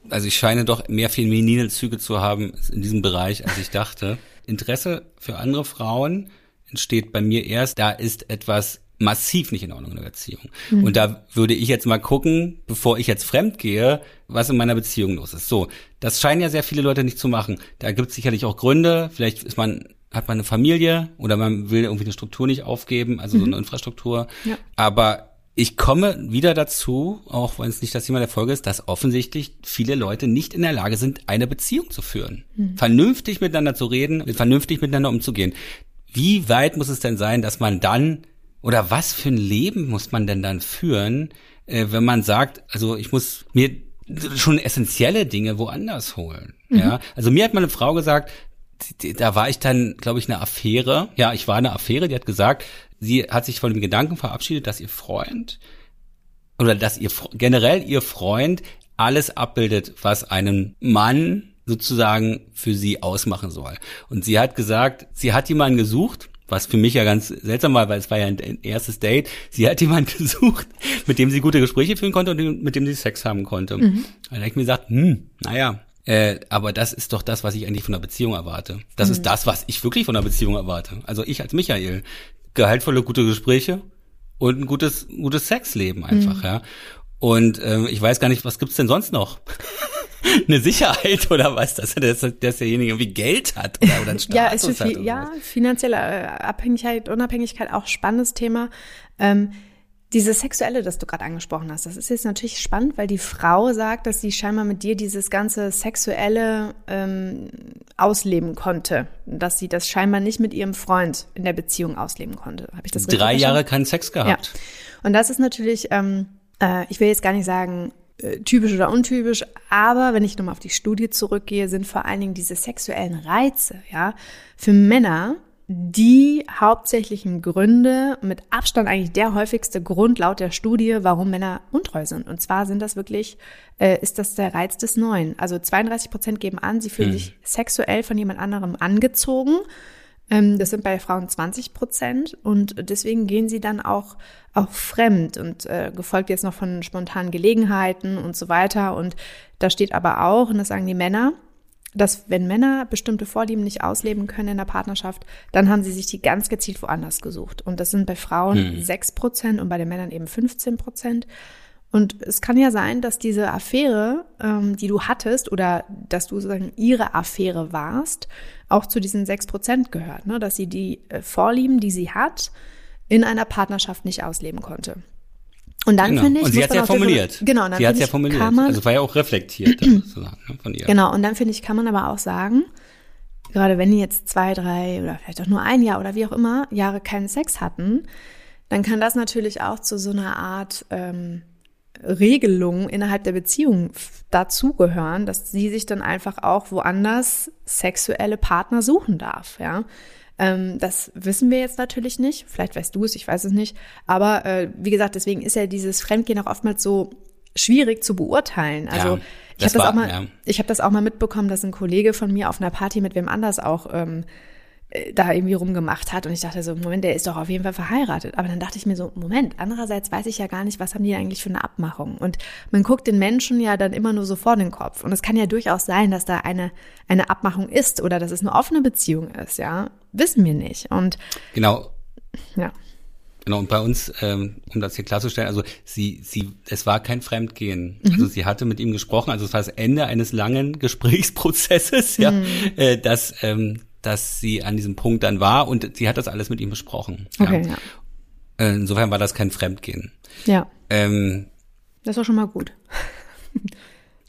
Also ich scheine doch mehr feminine Züge zu haben in diesem Bereich, als ich dachte. Interesse für andere Frauen entsteht bei mir erst, da ist etwas massiv nicht in Ordnung in der Beziehung. Mhm. Und da würde ich jetzt mal gucken, bevor ich jetzt fremd gehe, was in meiner Beziehung los ist. So, das scheinen ja sehr viele Leute nicht zu machen. Da gibt es sicherlich auch Gründe. Vielleicht ist man hat man eine Familie oder man will irgendwie eine Struktur nicht aufgeben, also mhm. so eine Infrastruktur. Ja. Aber ich komme wieder dazu, auch wenn es nicht das Thema der Folge ist, dass offensichtlich viele Leute nicht in der Lage sind, eine Beziehung zu führen. Mhm. Vernünftig miteinander zu reden, vernünftig miteinander umzugehen. Wie weit muss es denn sein, dass man dann, oder was für ein Leben muss man denn dann führen, äh, wenn man sagt, also ich muss mir schon essentielle Dinge woanders holen. Mhm. Ja, also mir hat meine Frau gesagt, da war ich dann, glaube ich, eine Affäre. Ja, ich war eine Affäre. Die hat gesagt, sie hat sich von dem Gedanken verabschiedet, dass ihr Freund oder dass ihr generell ihr Freund alles abbildet, was einen Mann sozusagen für sie ausmachen soll. Und sie hat gesagt, sie hat jemanden gesucht, was für mich ja ganz seltsam war, weil es war ja ein erstes Date. Sie hat jemanden gesucht, mit dem sie gute Gespräche führen konnte und mit dem sie Sex haben konnte. Mhm. Dann habe ich mir gesagt, hm, naja, äh, aber das ist doch das, was ich eigentlich von einer Beziehung erwarte. Das mhm. ist das, was ich wirklich von einer Beziehung erwarte. Also ich als Michael. Gehaltvolle, gute Gespräche und ein gutes, gutes Sexleben einfach, mhm. ja. Und äh, ich weiß gar nicht, was gibt's denn sonst noch? eine Sicherheit oder was, dass, dass, dass derjenige irgendwie Geld hat oder, oder einen Status ja, ist für viel, ja, finanzielle äh, Abhängigkeit, Unabhängigkeit auch spannendes Thema. Ähm, dieses Sexuelle, das du gerade angesprochen hast, das ist jetzt natürlich spannend, weil die Frau sagt, dass sie scheinbar mit dir dieses ganze Sexuelle ähm, ausleben konnte. Dass sie das scheinbar nicht mit ihrem Freund in der Beziehung ausleben konnte. Habe ich das Drei Jahre keinen Sex gehabt. Ja. Und das ist natürlich, ähm, äh, ich will jetzt gar nicht sagen, typisch oder untypisch, aber wenn ich nochmal auf die Studie zurückgehe, sind vor allen Dingen diese sexuellen Reize, ja, für Männer die hauptsächlichen Gründe, mit Abstand eigentlich der häufigste Grund laut der Studie, warum Männer untreu sind. Und zwar sind das wirklich, äh, ist das der Reiz des Neuen. Also 32 Prozent geben an, sie fühlen mhm. sich sexuell von jemand anderem angezogen. Ähm, das sind bei Frauen 20 Prozent und deswegen gehen sie dann auch, auch fremd und äh, gefolgt jetzt noch von spontanen Gelegenheiten und so weiter. Und da steht aber auch, und das sagen die Männer, dass wenn Männer bestimmte Vorlieben nicht ausleben können in der Partnerschaft, dann haben sie sich die ganz gezielt woanders gesucht. Und das sind bei Frauen sechs hm. Prozent und bei den Männern eben 15 Prozent. Und es kann ja sein, dass diese Affäre, ähm, die du hattest, oder dass du sozusagen ihre Affäre warst, auch zu diesen sechs Prozent gehört, ne? dass sie die äh, Vorlieben, die sie hat, in einer Partnerschaft nicht ausleben konnte. Und dann genau. finde ich. Und sie hat ja formuliert. Genau, dann sie hat ja formuliert. Man, also war ja auch reflektiert sozusagen ne, von ihr. Genau, und dann finde ich, kann man aber auch sagen, gerade wenn die jetzt zwei, drei oder vielleicht auch nur ein Jahr oder wie auch immer Jahre keinen Sex hatten, dann kann das natürlich auch zu so einer Art ähm, Regelung innerhalb der Beziehung dazugehören, dass sie sich dann einfach auch woanders sexuelle Partner suchen darf, ja. Ähm, das wissen wir jetzt natürlich nicht. Vielleicht weißt du es, ich weiß es nicht. Aber äh, wie gesagt, deswegen ist ja dieses Fremdgehen auch oftmals so schwierig zu beurteilen. Also ja, ich habe das, auch mal, ja. ich habe das auch mal mitbekommen, dass ein Kollege von mir auf einer Party mit wem anders auch ähm, äh, da irgendwie rumgemacht hat. Und ich dachte so, Moment, der ist doch auf jeden Fall verheiratet. Aber dann dachte ich mir so, Moment, andererseits weiß ich ja gar nicht, was haben die eigentlich für eine Abmachung. Und man guckt den Menschen ja dann immer nur so vor den Kopf. Und es kann ja durchaus sein, dass da eine, eine Abmachung ist oder dass es eine offene Beziehung ist, ja. Wissen wir nicht. Und genau. Ja. Genau, und bei uns, ähm, um das hier klarzustellen, also sie, sie, es war kein Fremdgehen. Mhm. Also sie hatte mit ihm gesprochen, also es war das Ende eines langen Gesprächsprozesses, ja, mhm. äh, dass, ähm, dass sie an diesem Punkt dann war und sie hat das alles mit ihm besprochen. Okay, ja. ja. Äh, insofern war das kein Fremdgehen. Ja. Ähm, das war schon mal gut.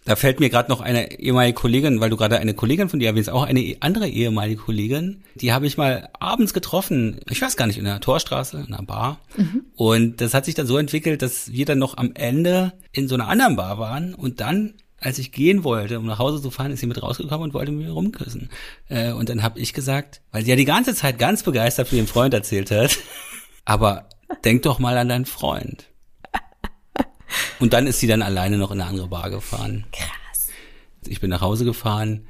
Da fällt mir gerade noch eine ehemalige Kollegin, weil du gerade eine Kollegin von dir erwähnst, auch eine andere ehemalige Kollegin, die habe ich mal abends getroffen, ich weiß gar nicht, in der Torstraße, in einer Bar. Mhm. Und das hat sich dann so entwickelt, dass wir dann noch am Ende in so einer anderen Bar waren und dann als ich gehen wollte, um nach Hause zu fahren, ist sie mit rausgekommen und wollte mir rumküssen. Äh, und dann habe ich gesagt, weil sie ja die ganze Zeit ganz begeistert für ihren Freund erzählt hat, aber denk doch mal an deinen Freund. Und dann ist sie dann alleine noch in eine andere Bar gefahren. Krass. Ich bin nach Hause gefahren,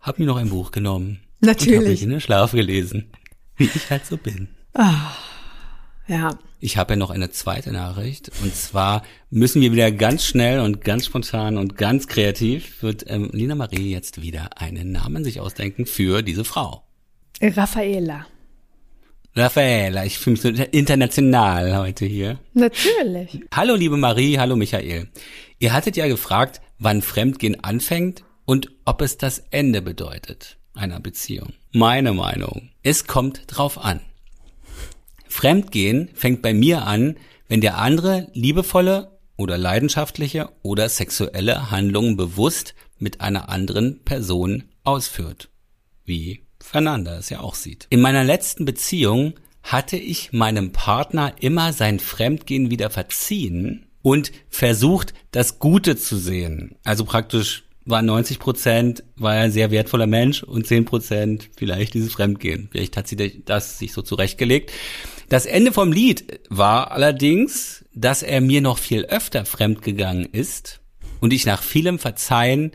habe mir noch ein Buch genommen. Natürlich. Und habe mich in den Schlaf gelesen, wie ich halt so bin. Oh, ja. Ich habe ja noch eine zweite Nachricht. Und zwar müssen wir wieder ganz schnell und ganz spontan und ganz kreativ, wird ähm, Lina Marie jetzt wieder einen Namen sich ausdenken für diese Frau. Raffaela. Raffaella, ich fühle mich so international heute hier. Natürlich. Hallo liebe Marie, hallo Michael. Ihr hattet ja gefragt, wann Fremdgehen anfängt und ob es das Ende bedeutet einer Beziehung. Meine Meinung, es kommt drauf an. Fremdgehen fängt bei mir an, wenn der andere liebevolle oder leidenschaftliche oder sexuelle Handlungen bewusst mit einer anderen Person ausführt. Wie Fernanda es ja auch sieht. In meiner letzten Beziehung hatte ich meinem Partner immer sein Fremdgehen wieder verziehen und versucht, das Gute zu sehen. Also praktisch war 90 Prozent, war er ein sehr wertvoller Mensch und 10 Prozent vielleicht dieses Fremdgehen. Vielleicht hat sie das sich so zurechtgelegt. Das Ende vom Lied war allerdings, dass er mir noch viel öfter fremdgegangen ist und ich nach vielem Verzeihen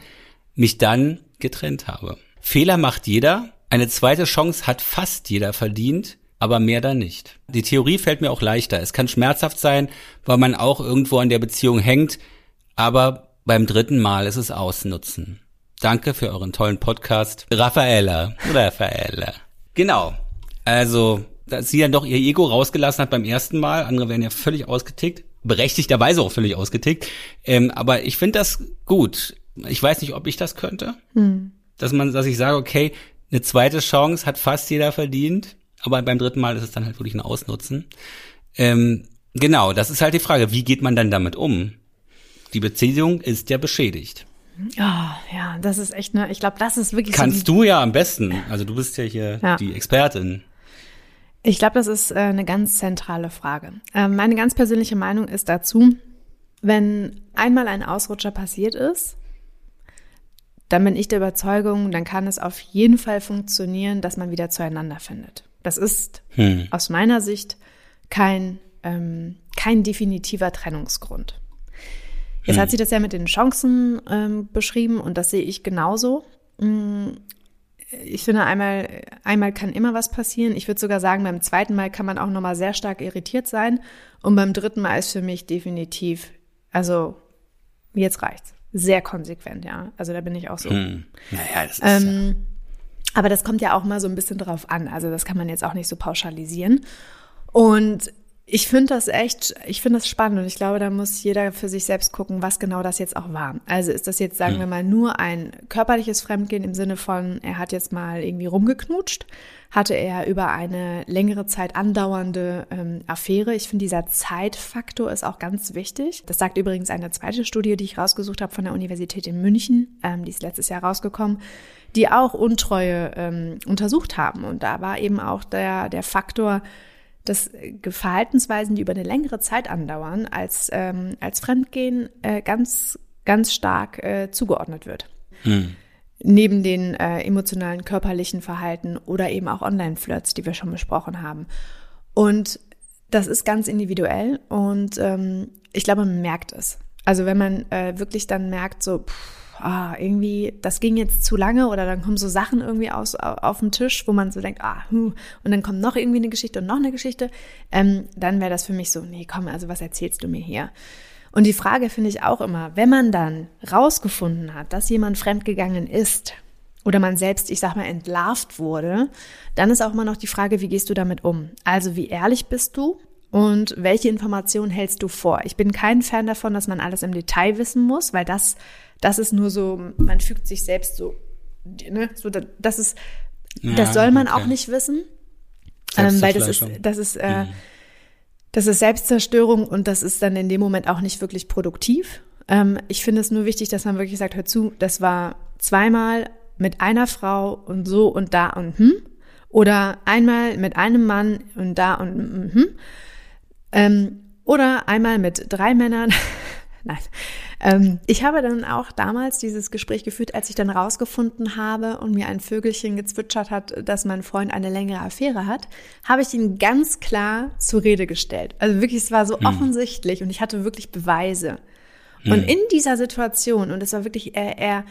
mich dann getrennt habe. Fehler macht jeder eine zweite Chance hat fast jeder verdient, aber mehr dann nicht. Die Theorie fällt mir auch leichter. Es kann schmerzhaft sein, weil man auch irgendwo an der Beziehung hängt, aber beim dritten Mal ist es ausnutzen. Danke für euren tollen Podcast. Raffaella. Raffaella. Genau. Also, dass sie dann doch ihr Ego rausgelassen hat beim ersten Mal. Andere werden ja völlig ausgetickt. Berechtigterweise auch völlig ausgetickt. Ähm, aber ich finde das gut. Ich weiß nicht, ob ich das könnte. Hm. Dass man, dass ich sage, okay, eine zweite Chance hat fast jeder verdient, aber beim dritten Mal ist es dann halt wirklich ein Ausnutzen. Ähm, genau, das ist halt die Frage, wie geht man dann damit um? Die Beziehung ist ja beschädigt. Oh, ja, das ist echt ne, ich glaube, das ist wirklich Kannst so du ja am besten. Also du bist ja hier ja. die Expertin. Ich glaube, das ist äh, eine ganz zentrale Frage. Ähm, meine ganz persönliche Meinung ist dazu, wenn einmal ein Ausrutscher passiert ist, dann bin ich der Überzeugung, dann kann es auf jeden Fall funktionieren, dass man wieder zueinander findet. Das ist hm. aus meiner Sicht kein, ähm, kein definitiver Trennungsgrund. Jetzt hm. hat sie das ja mit den Chancen ähm, beschrieben und das sehe ich genauso. Ich finde, einmal, einmal kann immer was passieren. Ich würde sogar sagen, beim zweiten Mal kann man auch nochmal sehr stark irritiert sein. Und beim dritten Mal ist für mich definitiv, also jetzt reicht's sehr konsequent, ja. Also da bin ich auch so. Hm. Naja, das ist ähm. Aber das kommt ja auch mal so ein bisschen drauf an. Also das kann man jetzt auch nicht so pauschalisieren. Und ich finde das echt, ich finde das spannend und ich glaube, da muss jeder für sich selbst gucken, was genau das jetzt auch war. Also ist das jetzt, sagen hm. wir mal, nur ein körperliches Fremdgehen im Sinne von, er hat jetzt mal irgendwie rumgeknutscht, hatte er über eine längere Zeit andauernde ähm, Affäre. Ich finde, dieser Zeitfaktor ist auch ganz wichtig. Das sagt übrigens eine zweite Studie, die ich rausgesucht habe von der Universität in München, ähm, die ist letztes Jahr rausgekommen, die auch Untreue ähm, untersucht haben. Und da war eben auch der, der Faktor, dass Verhaltensweisen, die über eine längere Zeit andauern, als, ähm, als Fremdgehen äh, ganz, ganz stark äh, zugeordnet wird. Mhm. Neben den äh, emotionalen, körperlichen Verhalten oder eben auch Online-Flirts, die wir schon besprochen haben. Und das ist ganz individuell und ähm, ich glaube, man merkt es. Also wenn man äh, wirklich dann merkt, so, pff, ah, irgendwie, das ging jetzt zu lange oder dann kommen so Sachen irgendwie aus, auf den Tisch, wo man so denkt, ah, hm, und dann kommt noch irgendwie eine Geschichte und noch eine Geschichte, ähm, dann wäre das für mich so, nee, komm, also was erzählst du mir hier? Und die Frage finde ich auch immer, wenn man dann rausgefunden hat, dass jemand fremdgegangen ist oder man selbst, ich sag mal, entlarvt wurde, dann ist auch immer noch die Frage, wie gehst du damit um? Also wie ehrlich bist du? Und welche Informationen hältst du vor? Ich bin kein Fan davon, dass man alles im Detail wissen muss, weil das, das ist nur so, man fügt sich selbst so, ne, so das ist, ja, das soll man okay. auch nicht wissen, ähm, weil das ist, das ist, äh, mhm. das ist Selbstzerstörung und das ist dann in dem Moment auch nicht wirklich produktiv. Ähm, ich finde es nur wichtig, dass man wirklich sagt, hör zu, das war zweimal mit einer Frau und so und da und hm. Oder einmal mit einem Mann und da und hm. Hm. Ähm, oder einmal mit drei Männern. Nein. Ähm, ich habe dann auch damals dieses Gespräch geführt, als ich dann rausgefunden habe und mir ein Vögelchen gezwitschert hat, dass mein Freund eine längere Affäre hat, habe ich ihn ganz klar zur Rede gestellt. Also wirklich, es war so hm. offensichtlich und ich hatte wirklich Beweise. Hm. Und in dieser Situation, und es war wirklich, er, er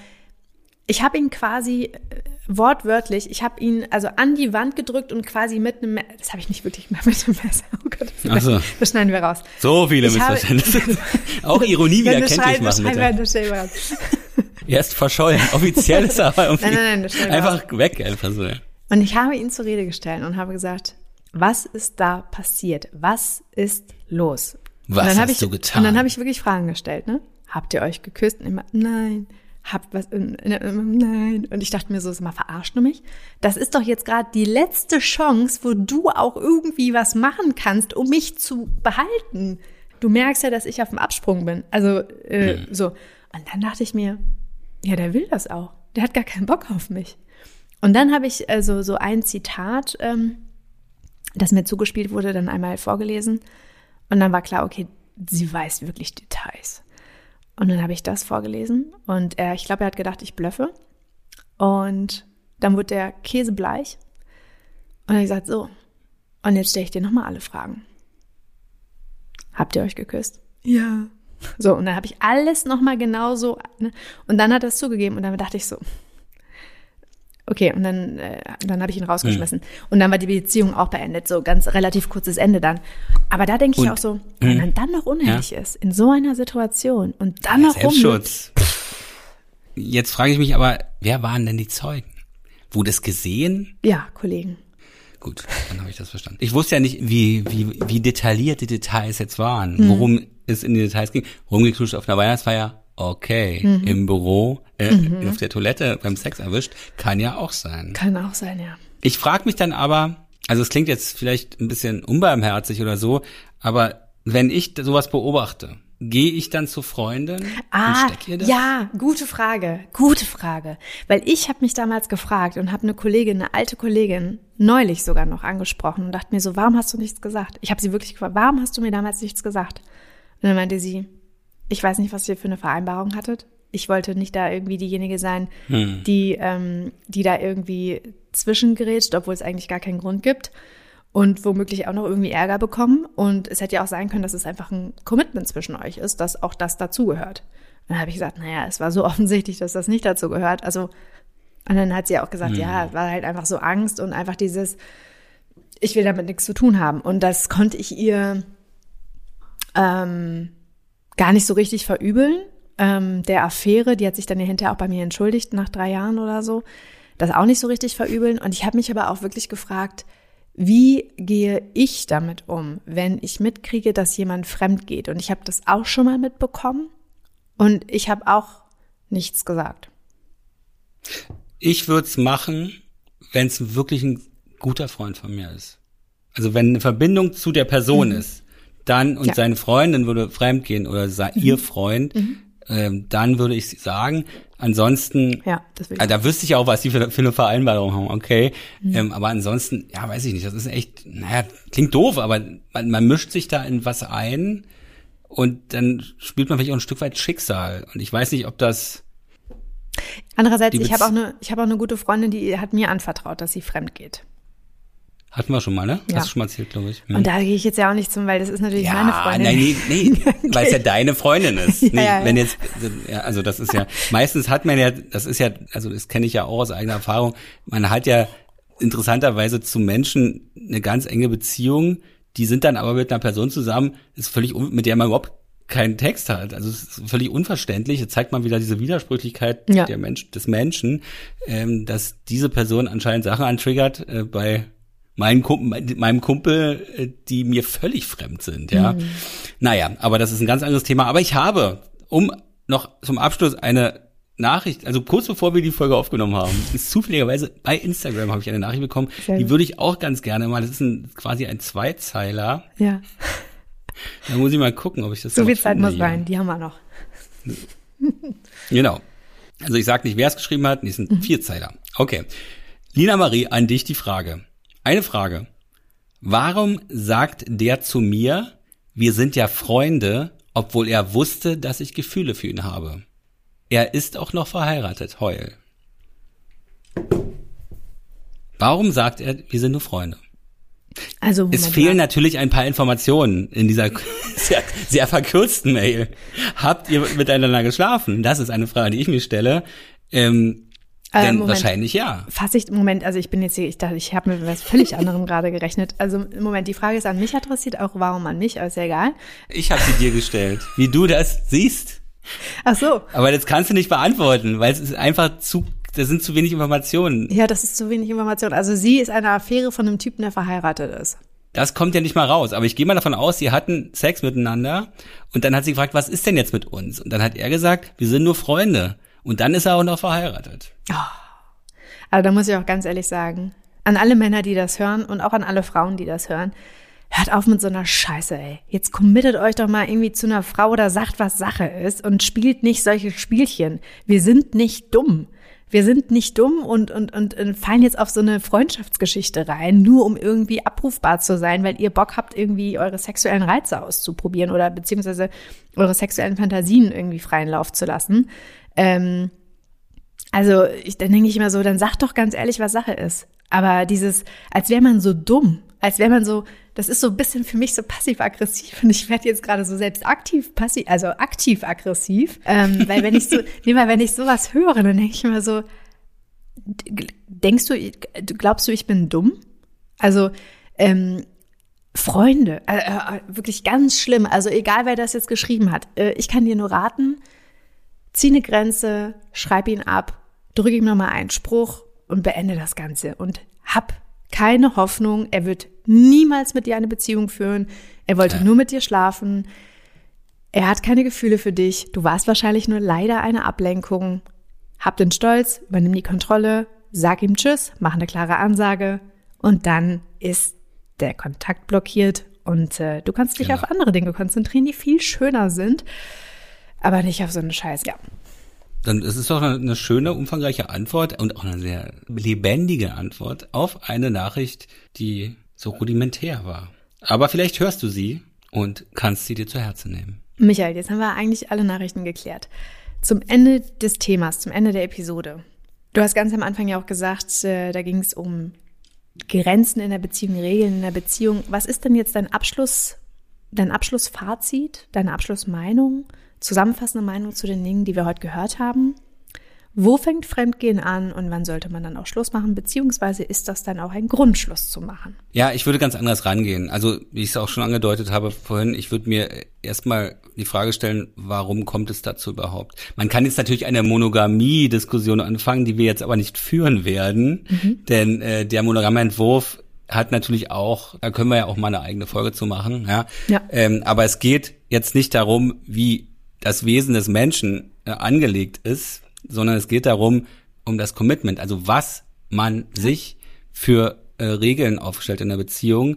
ich habe ihn quasi äh, wortwörtlich, ich habe ihn also an die Wand gedrückt und quasi mit einem, das habe ich nicht wirklich mal mit einem Messer. Oh Gott, das, so. das schneiden wir raus. So viele Missverständnisse. Auch Ironie wieder kenntlich machen. Bitte. Erst verschollen. Offiziell ist er aber irgendwie nein, nein, nein, einfach raus. weg, einfach so. Und ich habe ihn zur Rede gestellt und habe gesagt, was ist da passiert? Was ist los? Was hast ich, du getan? Und dann habe ich wirklich Fragen gestellt, ne? Habt ihr euch geküsst? Und immer, nein hab was, nein. Und ich dachte mir so, mal verarscht du mich? Das ist doch jetzt gerade die letzte Chance, wo du auch irgendwie was machen kannst, um mich zu behalten. Du merkst ja, dass ich auf dem Absprung bin. Also äh, mhm. so. Und dann dachte ich mir, ja, der will das auch. Der hat gar keinen Bock auf mich. Und dann habe ich also so ein Zitat, ähm, das mir zugespielt wurde, dann einmal vorgelesen. Und dann war klar, okay, sie weiß wirklich Details. Und dann habe ich das vorgelesen und er, ich glaube, er hat gedacht, ich blöffe. Und dann wurde der Käse bleich. Und er gesagt, so, und jetzt stelle ich dir nochmal alle Fragen. Habt ihr euch geküsst? Ja. So, und dann habe ich alles nochmal genauso. Ne? Und dann hat er es zugegeben und dann dachte ich so, Okay, und dann, äh, dann habe ich ihn rausgeschmissen. Mhm. Und dann war die Beziehung auch beendet, so ganz relativ kurzes Ende dann. Aber da denke ich und, auch so, wenn mhm. man dann noch unehrlich ja. ist, in so einer Situation und dann ja, noch Selbstschutz. Jetzt frage ich mich aber, wer waren denn die Zeugen? Wurde es gesehen? Ja, Kollegen. Gut, dann habe ich das verstanden. Ich wusste ja nicht, wie, wie, wie detailliert die Details jetzt waren, mhm. worum es in die Details ging. Rumgeknutscht auf einer Weihnachtsfeier, okay. Mhm. Im Büro, äh, mhm. auf der Toilette beim Sex erwischt, kann ja auch sein. Kann auch sein, ja. Ich frage mich dann aber, also es klingt jetzt vielleicht ein bisschen unbarmherzig oder so, aber wenn ich sowas beobachte, gehe ich dann zu Freundin ah, und steck ihr das? Ja, gute Frage, gute Frage. Weil ich habe mich damals gefragt und habe eine Kollegin, eine alte Kollegin, neulich sogar noch angesprochen und dachte mir so, warum hast du nichts gesagt? Ich habe sie wirklich gefragt, warum hast du mir damals nichts gesagt? Und dann meinte sie, ich weiß nicht, was ihr für eine Vereinbarung hattet. Ich wollte nicht da irgendwie diejenige sein, hm. die, ähm, die da irgendwie zwischengerätscht, obwohl es eigentlich gar keinen Grund gibt und womöglich auch noch irgendwie Ärger bekommen. Und es hätte ja auch sein können, dass es einfach ein Commitment zwischen euch ist, dass auch das dazugehört. Dann habe ich gesagt, naja, es war so offensichtlich, dass das nicht dazu gehört. Also, und dann hat sie auch gesagt, hm. ja, es war halt einfach so Angst und einfach dieses, ich will damit nichts zu tun haben. Und das konnte ich ihr ähm, gar nicht so richtig verübeln. Ähm, der Affäre, die hat sich dann ja hinterher auch bei mir entschuldigt nach drei Jahren oder so, das auch nicht so richtig verübeln. Und ich habe mich aber auch wirklich gefragt, wie gehe ich damit um, wenn ich mitkriege, dass jemand fremd geht? Und ich habe das auch schon mal mitbekommen und ich habe auch nichts gesagt. Ich würde es machen, wenn es wirklich ein guter Freund von mir ist. Also wenn eine Verbindung zu der Person mhm. ist dann und ja. seine Freundin würde fremdgehen oder sei, mhm. ihr Freund, mhm. ähm, dann würde ich sagen, ansonsten, ja, das will ich. Äh, da wüsste ich auch, was die für, für eine Vereinbarung haben, okay. Mhm. Ähm, aber ansonsten, ja, weiß ich nicht, das ist echt, naja, klingt doof, aber man, man mischt sich da in was ein und dann spielt man vielleicht auch ein Stück weit Schicksal. Und ich weiß nicht, ob das Andererseits, ich habe auch eine, ich habe auch eine gute Freundin, die hat mir anvertraut, dass sie fremd geht. Hatten wir schon mal, ne? Ja. Hast du schon mal erzählt, glaube ich. Hm. Und da gehe ich jetzt ja auch nicht zum, weil das ist natürlich ja, meine Freundin. nein, nee, nee, weil es ja deine Freundin ist. Nee, ja, wenn jetzt, ja, also das ist ja, meistens hat man ja, das ist ja, also das kenne ich ja auch aus eigener Erfahrung, man hat ja interessanterweise zu Menschen eine ganz enge Beziehung, die sind dann aber mit einer Person zusammen, ist völlig, mit der man überhaupt keinen Text hat. Also es ist völlig unverständlich. Jetzt zeigt man wieder diese Widersprüchlichkeit der Mensch, des Menschen, ähm, dass diese Person anscheinend Sachen antriggert äh, bei meinem Kumpel, meinem Kumpel, äh, die mir völlig fremd sind, ja. Mhm. Naja, aber das ist ein ganz anderes Thema. Aber ich habe, um noch zum Abschluss eine Nachricht, also kurz bevor wir die Folge aufgenommen haben, ist zufälligerweise bei Instagram habe ich eine Nachricht bekommen, Sehr die würde ich auch ganz gerne mal, das ist ein, quasi ein Zweizeiler. Ja, Da muss ich mal gucken, ob ich das so viel Zeit muss rein, die haben wir noch. Genau. Also ich sage nicht, wer es geschrieben hat, die sind Vierzeiler. Okay. Lina Marie, an dich die Frage. Eine Frage. Warum sagt der zu mir, wir sind ja Freunde, obwohl er wusste, dass ich Gefühle für ihn habe? Er ist auch noch verheiratet, heul. Warum sagt er, wir sind nur Freunde? Also Es fehlen natürlich ein paar Informationen in dieser sehr, sehr verkürzten Mail. Habt ihr miteinander geschlafen? Das ist eine Frage, die ich mir stelle. Ähm, Äh, denn Moment. wahrscheinlich ja. Fass ich, Moment, also ich bin jetzt hier, ich dachte, ich habe mit was völlig anderem gerade gerechnet. Also im Moment, die Frage ist an mich adressiert, auch warum an mich, aber ist ja egal. Ich habe sie dir gestellt, wie du das siehst. Ach so, Aber das kannst du nicht beantworten, weil es ist einfach zu, da sind zu wenig Informationen. ja, das ist zu wenig Information. Also sie ist eine Affäre von einem Typen, der verheiratet ist. Das kommt ja nicht mal raus. Aber ich gehe mal davon aus, sie hatten Sex miteinander und dann hat sie gefragt, was ist denn jetzt mit uns? Und dann hat er gesagt, wir sind nur Freunde. Und dann ist er auch noch verheiratet. Aber da muss ich auch ganz ehrlich sagen, an alle Männer, die das hören und auch an alle Frauen, die das hören, hört auf mit so einer Scheiße, ey. Jetzt committet euch doch mal irgendwie zu einer Frau oder sagt, was Sache ist und spielt nicht solche Spielchen. Wir sind nicht dumm. Wir sind nicht dumm und, und, und fallen jetzt auf so eine Freundschaftsgeschichte rein, nur um irgendwie abrufbar zu sein, weil ihr Bock habt, irgendwie eure sexuellen Reize auszuprobieren oder beziehungsweise eure sexuellen Fantasien irgendwie freien Lauf zu lassen. Ähm, also ich, dann denke ich immer so, dann sag doch ganz ehrlich, was Sache ist. Aber dieses, als wäre man so dumm, als wäre man so, das ist so ein bisschen für mich so passiv-aggressiv und ich werde jetzt gerade so selbst aktiv, passiv, also aktiv-aggressiv, ähm, weil wenn ich so, nee, weil wenn ich sowas höre, dann denke ich immer so, denkst du, du glaubst du, ich bin dumm? Also ähm, Freunde, äh, äh, wirklich ganz schlimm. Also egal, wer das jetzt geschrieben hat, äh, ich kann dir nur raten, zieh eine Grenze, schreib ihn ab, drücke ihm nochmal einen Spruch und beende das Ganze. Und hab keine Hoffnung, er wird niemals mit dir eine Beziehung führen. Er wollte nur mit dir schlafen. Er hat keine Gefühle für dich. Du warst wahrscheinlich nur leider eine Ablenkung. Hab den Stolz, übernimm die Kontrolle, sag ihm Tschüss, mach eine klare Ansage und dann ist der Kontakt blockiert und äh, du kannst dich Genau. auf andere Dinge konzentrieren, die viel schöner sind, aber nicht auf so eine Scheiße. Ja. Dann es ist doch eine, eine schöne, umfangreiche Antwort und auch eine sehr lebendige Antwort auf eine Nachricht, die so rudimentär war. Aber vielleicht hörst du sie und kannst sie dir zu Herzen nehmen. Michael, jetzt haben wir eigentlich alle Nachrichten geklärt. Zum Ende des Themas, zum Ende der Episode. Du hast ganz am Anfang ja auch gesagt, äh, da ging es um Grenzen in der Beziehung, Regeln in der Beziehung. Was ist denn jetzt dein Abschluss, dein Abschlussfazit, deine Abschlussmeinung, zusammenfassende Meinung zu den Dingen, die wir heute gehört haben? Wo fängt Fremdgehen an und wann sollte man dann auch Schluss machen? Beziehungsweise ist das dann auch ein Grund, Schluss zu machen? Ja, ich würde ganz anders rangehen. Also, wie ich es auch schon angedeutet habe vorhin, ich würde mir erstmal die Frage stellen, warum kommt es dazu überhaupt? Man kann jetzt natürlich eine Monogamie-Diskussion anfangen, die wir jetzt aber nicht führen werden, denn äh, der monogame Entwurf hat natürlich auch, da können wir ja auch mal eine eigene Folge zu machen, ja. Ja. Ähm, aber es geht jetzt nicht darum, wie das Wesen des Menschen äh, angelegt ist, sondern es geht darum, um das Commitment, also was man sich für äh, Regeln aufstellt in der Beziehung.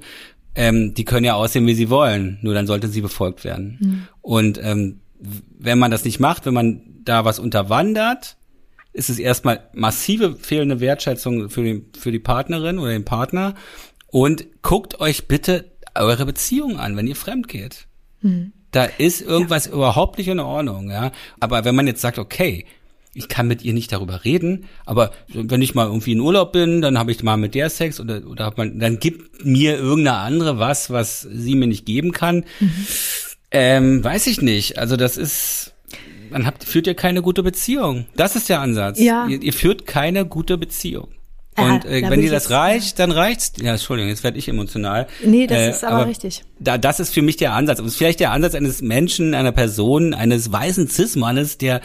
Ähm, die können ja aussehen, wie sie wollen, nur dann sollte sie befolgt werden. Und ähm, wenn man das nicht macht, wenn man da was unterwandert, ist es erstmal massive fehlende Wertschätzung für, den, für die Partnerin oder den Partner. Und guckt euch bitte eure Beziehung an, wenn ihr fremd geht. Da ist irgendwas überhaupt nicht in Ordnung, ja. Aber wenn man jetzt sagt, okay, ich kann mit ihr nicht darüber reden, aber wenn ich mal irgendwie in Urlaub bin, dann habe ich mal mit der Sex oder oder hab man, dann gibt mir irgendeine andere was, was sie mir nicht geben kann. Mhm. Ähm, weiß ich nicht. Also das ist, man habt, führt ja keine gute Beziehung. Das ist der Ansatz. Ja. Ihr, ihr führt keine gute Beziehung. Und äh, wenn dir das reicht, dann reicht's. Ja, Entschuldigung, jetzt werde ich emotional. Nee, das äh, ist aber, aber, richtig. Da, das ist für mich der Ansatz. Und ist vielleicht der Ansatz eines Menschen, einer Person, eines weißen Cis-Mannes, der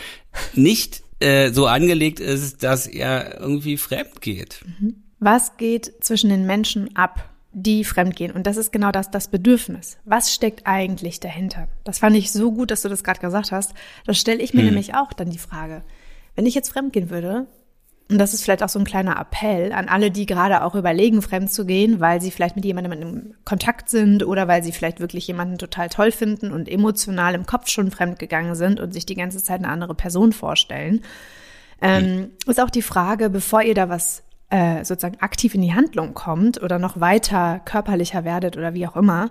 nicht äh, so angelegt ist, dass er irgendwie fremd geht. Mhm. Was geht zwischen den Menschen ab, die fremd gehen? Und das ist genau das, das Bedürfnis. Was steckt eigentlich dahinter? Das fand ich so gut, dass du das gerade gesagt hast. Das stelle ich mir hm. nämlich auch dann die Frage. Wenn ich jetzt fremd gehen würde, und das ist vielleicht auch so ein kleiner Appell an alle, die gerade auch überlegen, fremd zu gehen, weil sie vielleicht mit jemandem in Kontakt sind oder weil sie vielleicht wirklich jemanden total toll finden und emotional im Kopf schon fremd gegangen sind und sich die ganze Zeit eine andere Person vorstellen. Ähm, mhm. Ist auch die Frage, bevor ihr da was äh, sozusagen aktiv in die Handlung kommt oder noch weiter körperlicher werdet oder wie auch immer,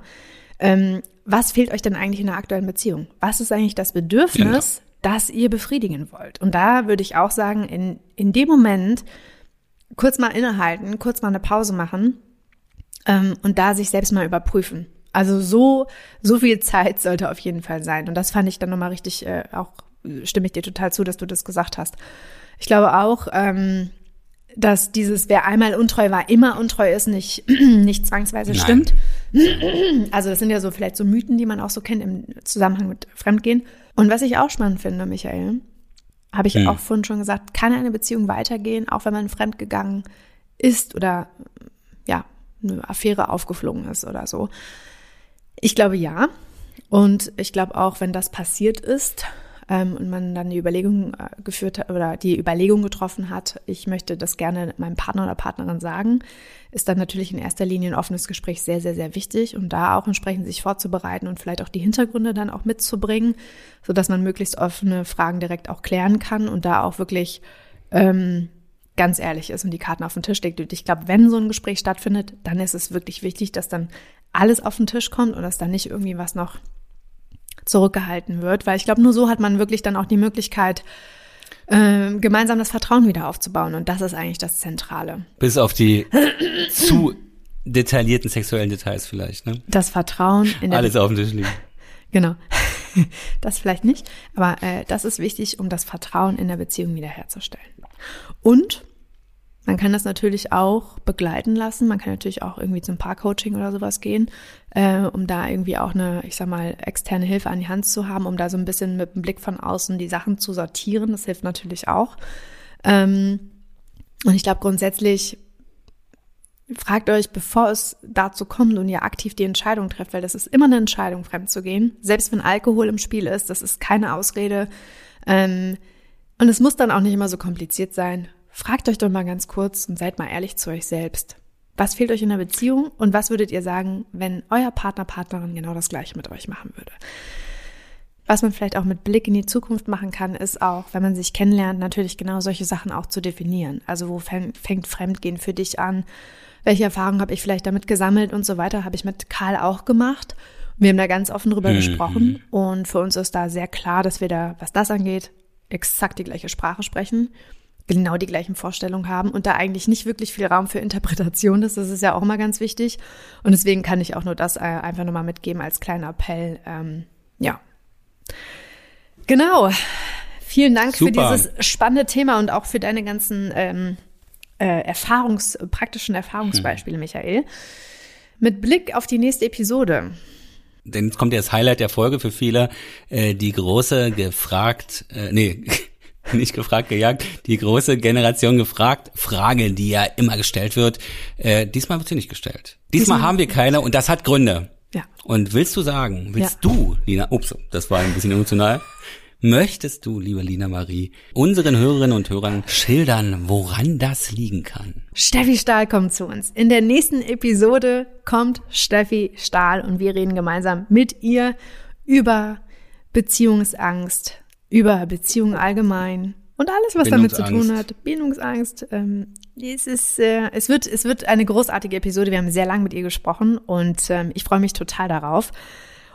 ähm, was fehlt euch denn eigentlich in der aktuellen Beziehung? Was ist eigentlich das Bedürfnis, das ihr befriedigen wollt. Und da würde ich auch sagen, in, in dem Moment kurz mal innehalten, kurz mal eine Pause machen ähm, und da sich selbst mal überprüfen. Also so, so viel Zeit sollte auf jeden Fall sein. Und das fand ich dann nochmal richtig, äh, auch stimme ich dir total zu, dass du das gesagt hast. Ich glaube auch, ähm, dass dieses, wer einmal untreu war, immer untreu ist, nicht, nicht zwangsweise Nein. stimmt. Also das sind ja so vielleicht so Mythen, die man auch so kennt im Zusammenhang mit Fremdgehen. Und was ich auch spannend finde, Michael, habe ich hm. auch vorhin schon gesagt, kann eine Beziehung weitergehen, auch wenn man fremdgegangen ist oder ja, eine Affäre aufgeflogen ist oder so. Ich glaube ja. Und ich glaube auch, wenn das passiert ist, ähm, und man dann die Überlegung äh, geführt hat oder die Überlegung getroffen hat, ich möchte das gerne meinem Partner oder Partnerin sagen, ist dann natürlich in erster Linie ein offenes Gespräch sehr, sehr, sehr wichtig und da auch entsprechend sich vorzubereiten und vielleicht auch die Hintergründe dann auch mitzubringen, so dass man möglichst offene Fragen direkt auch klären kann und da auch wirklich ähm, ganz ehrlich ist und die Karten auf den Tisch legt. Und ich glaube, wenn so ein Gespräch stattfindet, dann ist es wirklich wichtig, dass dann alles auf den Tisch kommt und dass da nicht irgendwie was noch zurückgehalten wird, weil ich glaube, nur so hat man wirklich dann auch die Möglichkeit, äh, gemeinsam das Vertrauen wieder aufzubauen. Und das ist eigentlich das Zentrale. Bis auf die zu detaillierten sexuellen Details vielleicht, ne? Das Vertrauen in der Alles auf dem Tisch liegen. Genau. Das vielleicht nicht, aber äh, das ist wichtig, um das Vertrauen in der Beziehung wiederherzustellen. Und man kann das natürlich auch begleiten lassen. Man kann natürlich auch irgendwie zum Paarcoaching oder sowas gehen, äh, um da irgendwie auch eine, ich sag mal, externe Hilfe an die Hand zu haben, um da so ein bisschen mit dem Blick von außen die Sachen zu sortieren. Das hilft natürlich auch. Ähm, und ich glaube grundsätzlich fragt euch, bevor es dazu kommt und ihr aktiv die Entscheidung trefft, weil das ist immer eine Entscheidung, fremd zu gehen. Selbst wenn Alkohol im Spiel ist, das ist keine Ausrede. Ähm, und es muss dann auch nicht immer so kompliziert sein. Fragt euch doch mal ganz kurz und seid mal ehrlich zu euch selbst. Was fehlt euch in der Beziehung und was würdet ihr sagen, wenn euer Partner, Partnerin genau das Gleiche mit euch machen würde? Was man vielleicht auch mit Blick in die Zukunft machen kann, ist auch, wenn man sich kennenlernt, natürlich genau solche Sachen auch zu definieren. Also wo fängt Fremdgehen für dich an? Welche Erfahrungen habe ich vielleicht damit gesammelt und so weiter? Habe ich mit Karl auch gemacht. Wir haben da ganz offen drüber mhm. gesprochen und für uns ist da sehr klar, dass wir da, was das angeht, exakt die gleiche Sprache sprechen genau die gleichen Vorstellungen haben und da eigentlich nicht wirklich viel Raum für Interpretation ist. Das ist ja auch immer ganz wichtig. Und deswegen kann ich auch nur das äh, einfach nochmal mitgeben als kleiner Appell. Ähm, ja. Genau. Vielen Dank Super. für dieses spannende Thema und auch für deine ganzen ähm, äh, Erfahrungs-, praktischen Erfahrungsbeispiele, hm. Michael. Mit Blick auf die nächste Episode. Denn jetzt kommt ja das Highlight der Folge für viele, äh, die große gefragt, äh, nee, nicht gefragt, gejagt, die große Generation gefragt, Frage, die ja immer gestellt wird. Äh, diesmal wird sie nicht gestellt. Diesmal, diesmal haben wir keine und das hat Gründe. Ja. Und willst du sagen, willst ja. du, Lina, ups, das war ein bisschen emotional, möchtest du, liebe Lina Marie, unseren Hörerinnen und Hörern schildern, woran das liegen kann? Steffi Stahl kommt zu uns. In der nächsten Episode kommt Steffi Stahl und wir reden gemeinsam mit ihr über Beziehungsangst, über Beziehungen allgemein und alles, was damit zu tun hat. Bindungsangst. Ähm, es ist, äh, es wird, es wird eine großartige Episode. Wir haben sehr lange mit ihr gesprochen und ähm, ich freue mich total darauf.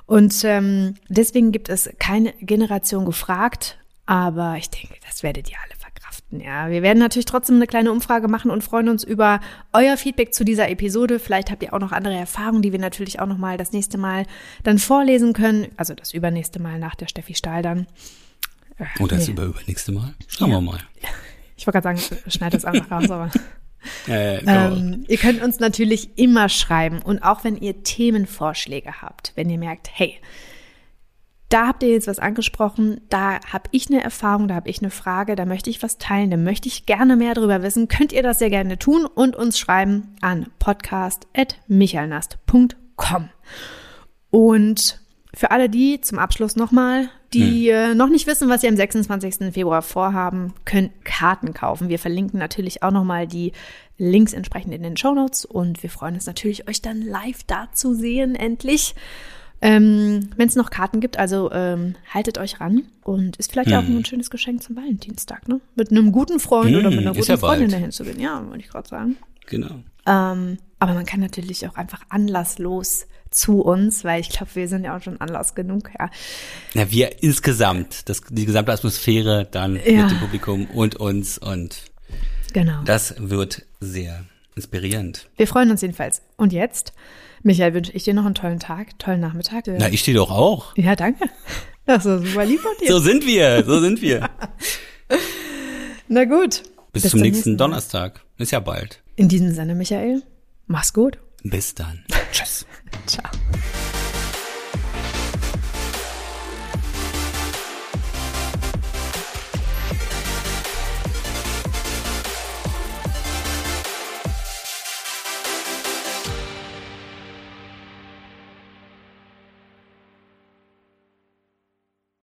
Und ähm, deswegen gibt es keine Generation gefragt, Aber ich denke, das werdet ihr alle verkraften. Ja, wir werden natürlich trotzdem eine kleine Umfrage machen und freuen uns über euer Feedback zu dieser Episode. Vielleicht habt ihr auch noch andere Erfahrungen, die wir natürlich auch noch mal das nächste Mal dann vorlesen können. Also das übernächste Mal nach der Steffi Stahl dann. Äh, Oder das nee. über übernächste Mal? Schauen ja. wir mal. Ich wollte gerade sagen, schneid das einfach raus, aber. Äh, ähm, ihr könnt uns natürlich immer schreiben und auch wenn ihr Themenvorschläge habt, wenn ihr merkt, hey, da habt ihr jetzt was angesprochen, da habe ich eine Erfahrung, da habe ich eine Frage, da möchte ich was teilen, da möchte ich gerne mehr darüber wissen, könnt ihr das sehr gerne tun und uns schreiben an podcast.michalnast.com. Und für alle die, zum Abschluss nochmal, die hm. äh, noch nicht wissen, was sie am 26. Februar vorhaben, können Karten kaufen. Wir verlinken natürlich auch nochmal die Links entsprechend in den Show Notes und wir freuen uns natürlich, euch dann live da zu sehen, endlich. Ähm, Wenn es noch Karten gibt, also ähm, haltet euch ran und ist vielleicht hm. auch ein schönes Geschenk zum Valentinstag, ne? Mit einem guten Freund hm, oder mit einer guten ja Freundin dahin zu gehen. Ja, wollte ich gerade sagen. Genau. Ähm, aber man kann natürlich auch einfach anlasslos zu uns, weil ich glaube, wir sind ja auch schon Anlass genug, ja. Ja, wir insgesamt, das, die gesamte Atmosphäre dann ja. mit dem Publikum und uns und genau. das wird sehr inspirierend. Wir freuen uns jedenfalls. Und jetzt, Michael, wünsche ich dir noch einen tollen Tag, tollen Nachmittag. Na, ich dir doch auch. Ja, danke. Das ist super lieb von dir. So sind wir, so sind wir. Na gut. Bis, Bis zum nächsten, nächsten Donnerstag. Ist ja bald. In diesem Sinne, Michael, mach's gut. Bis dann. Tschüss. Tchau.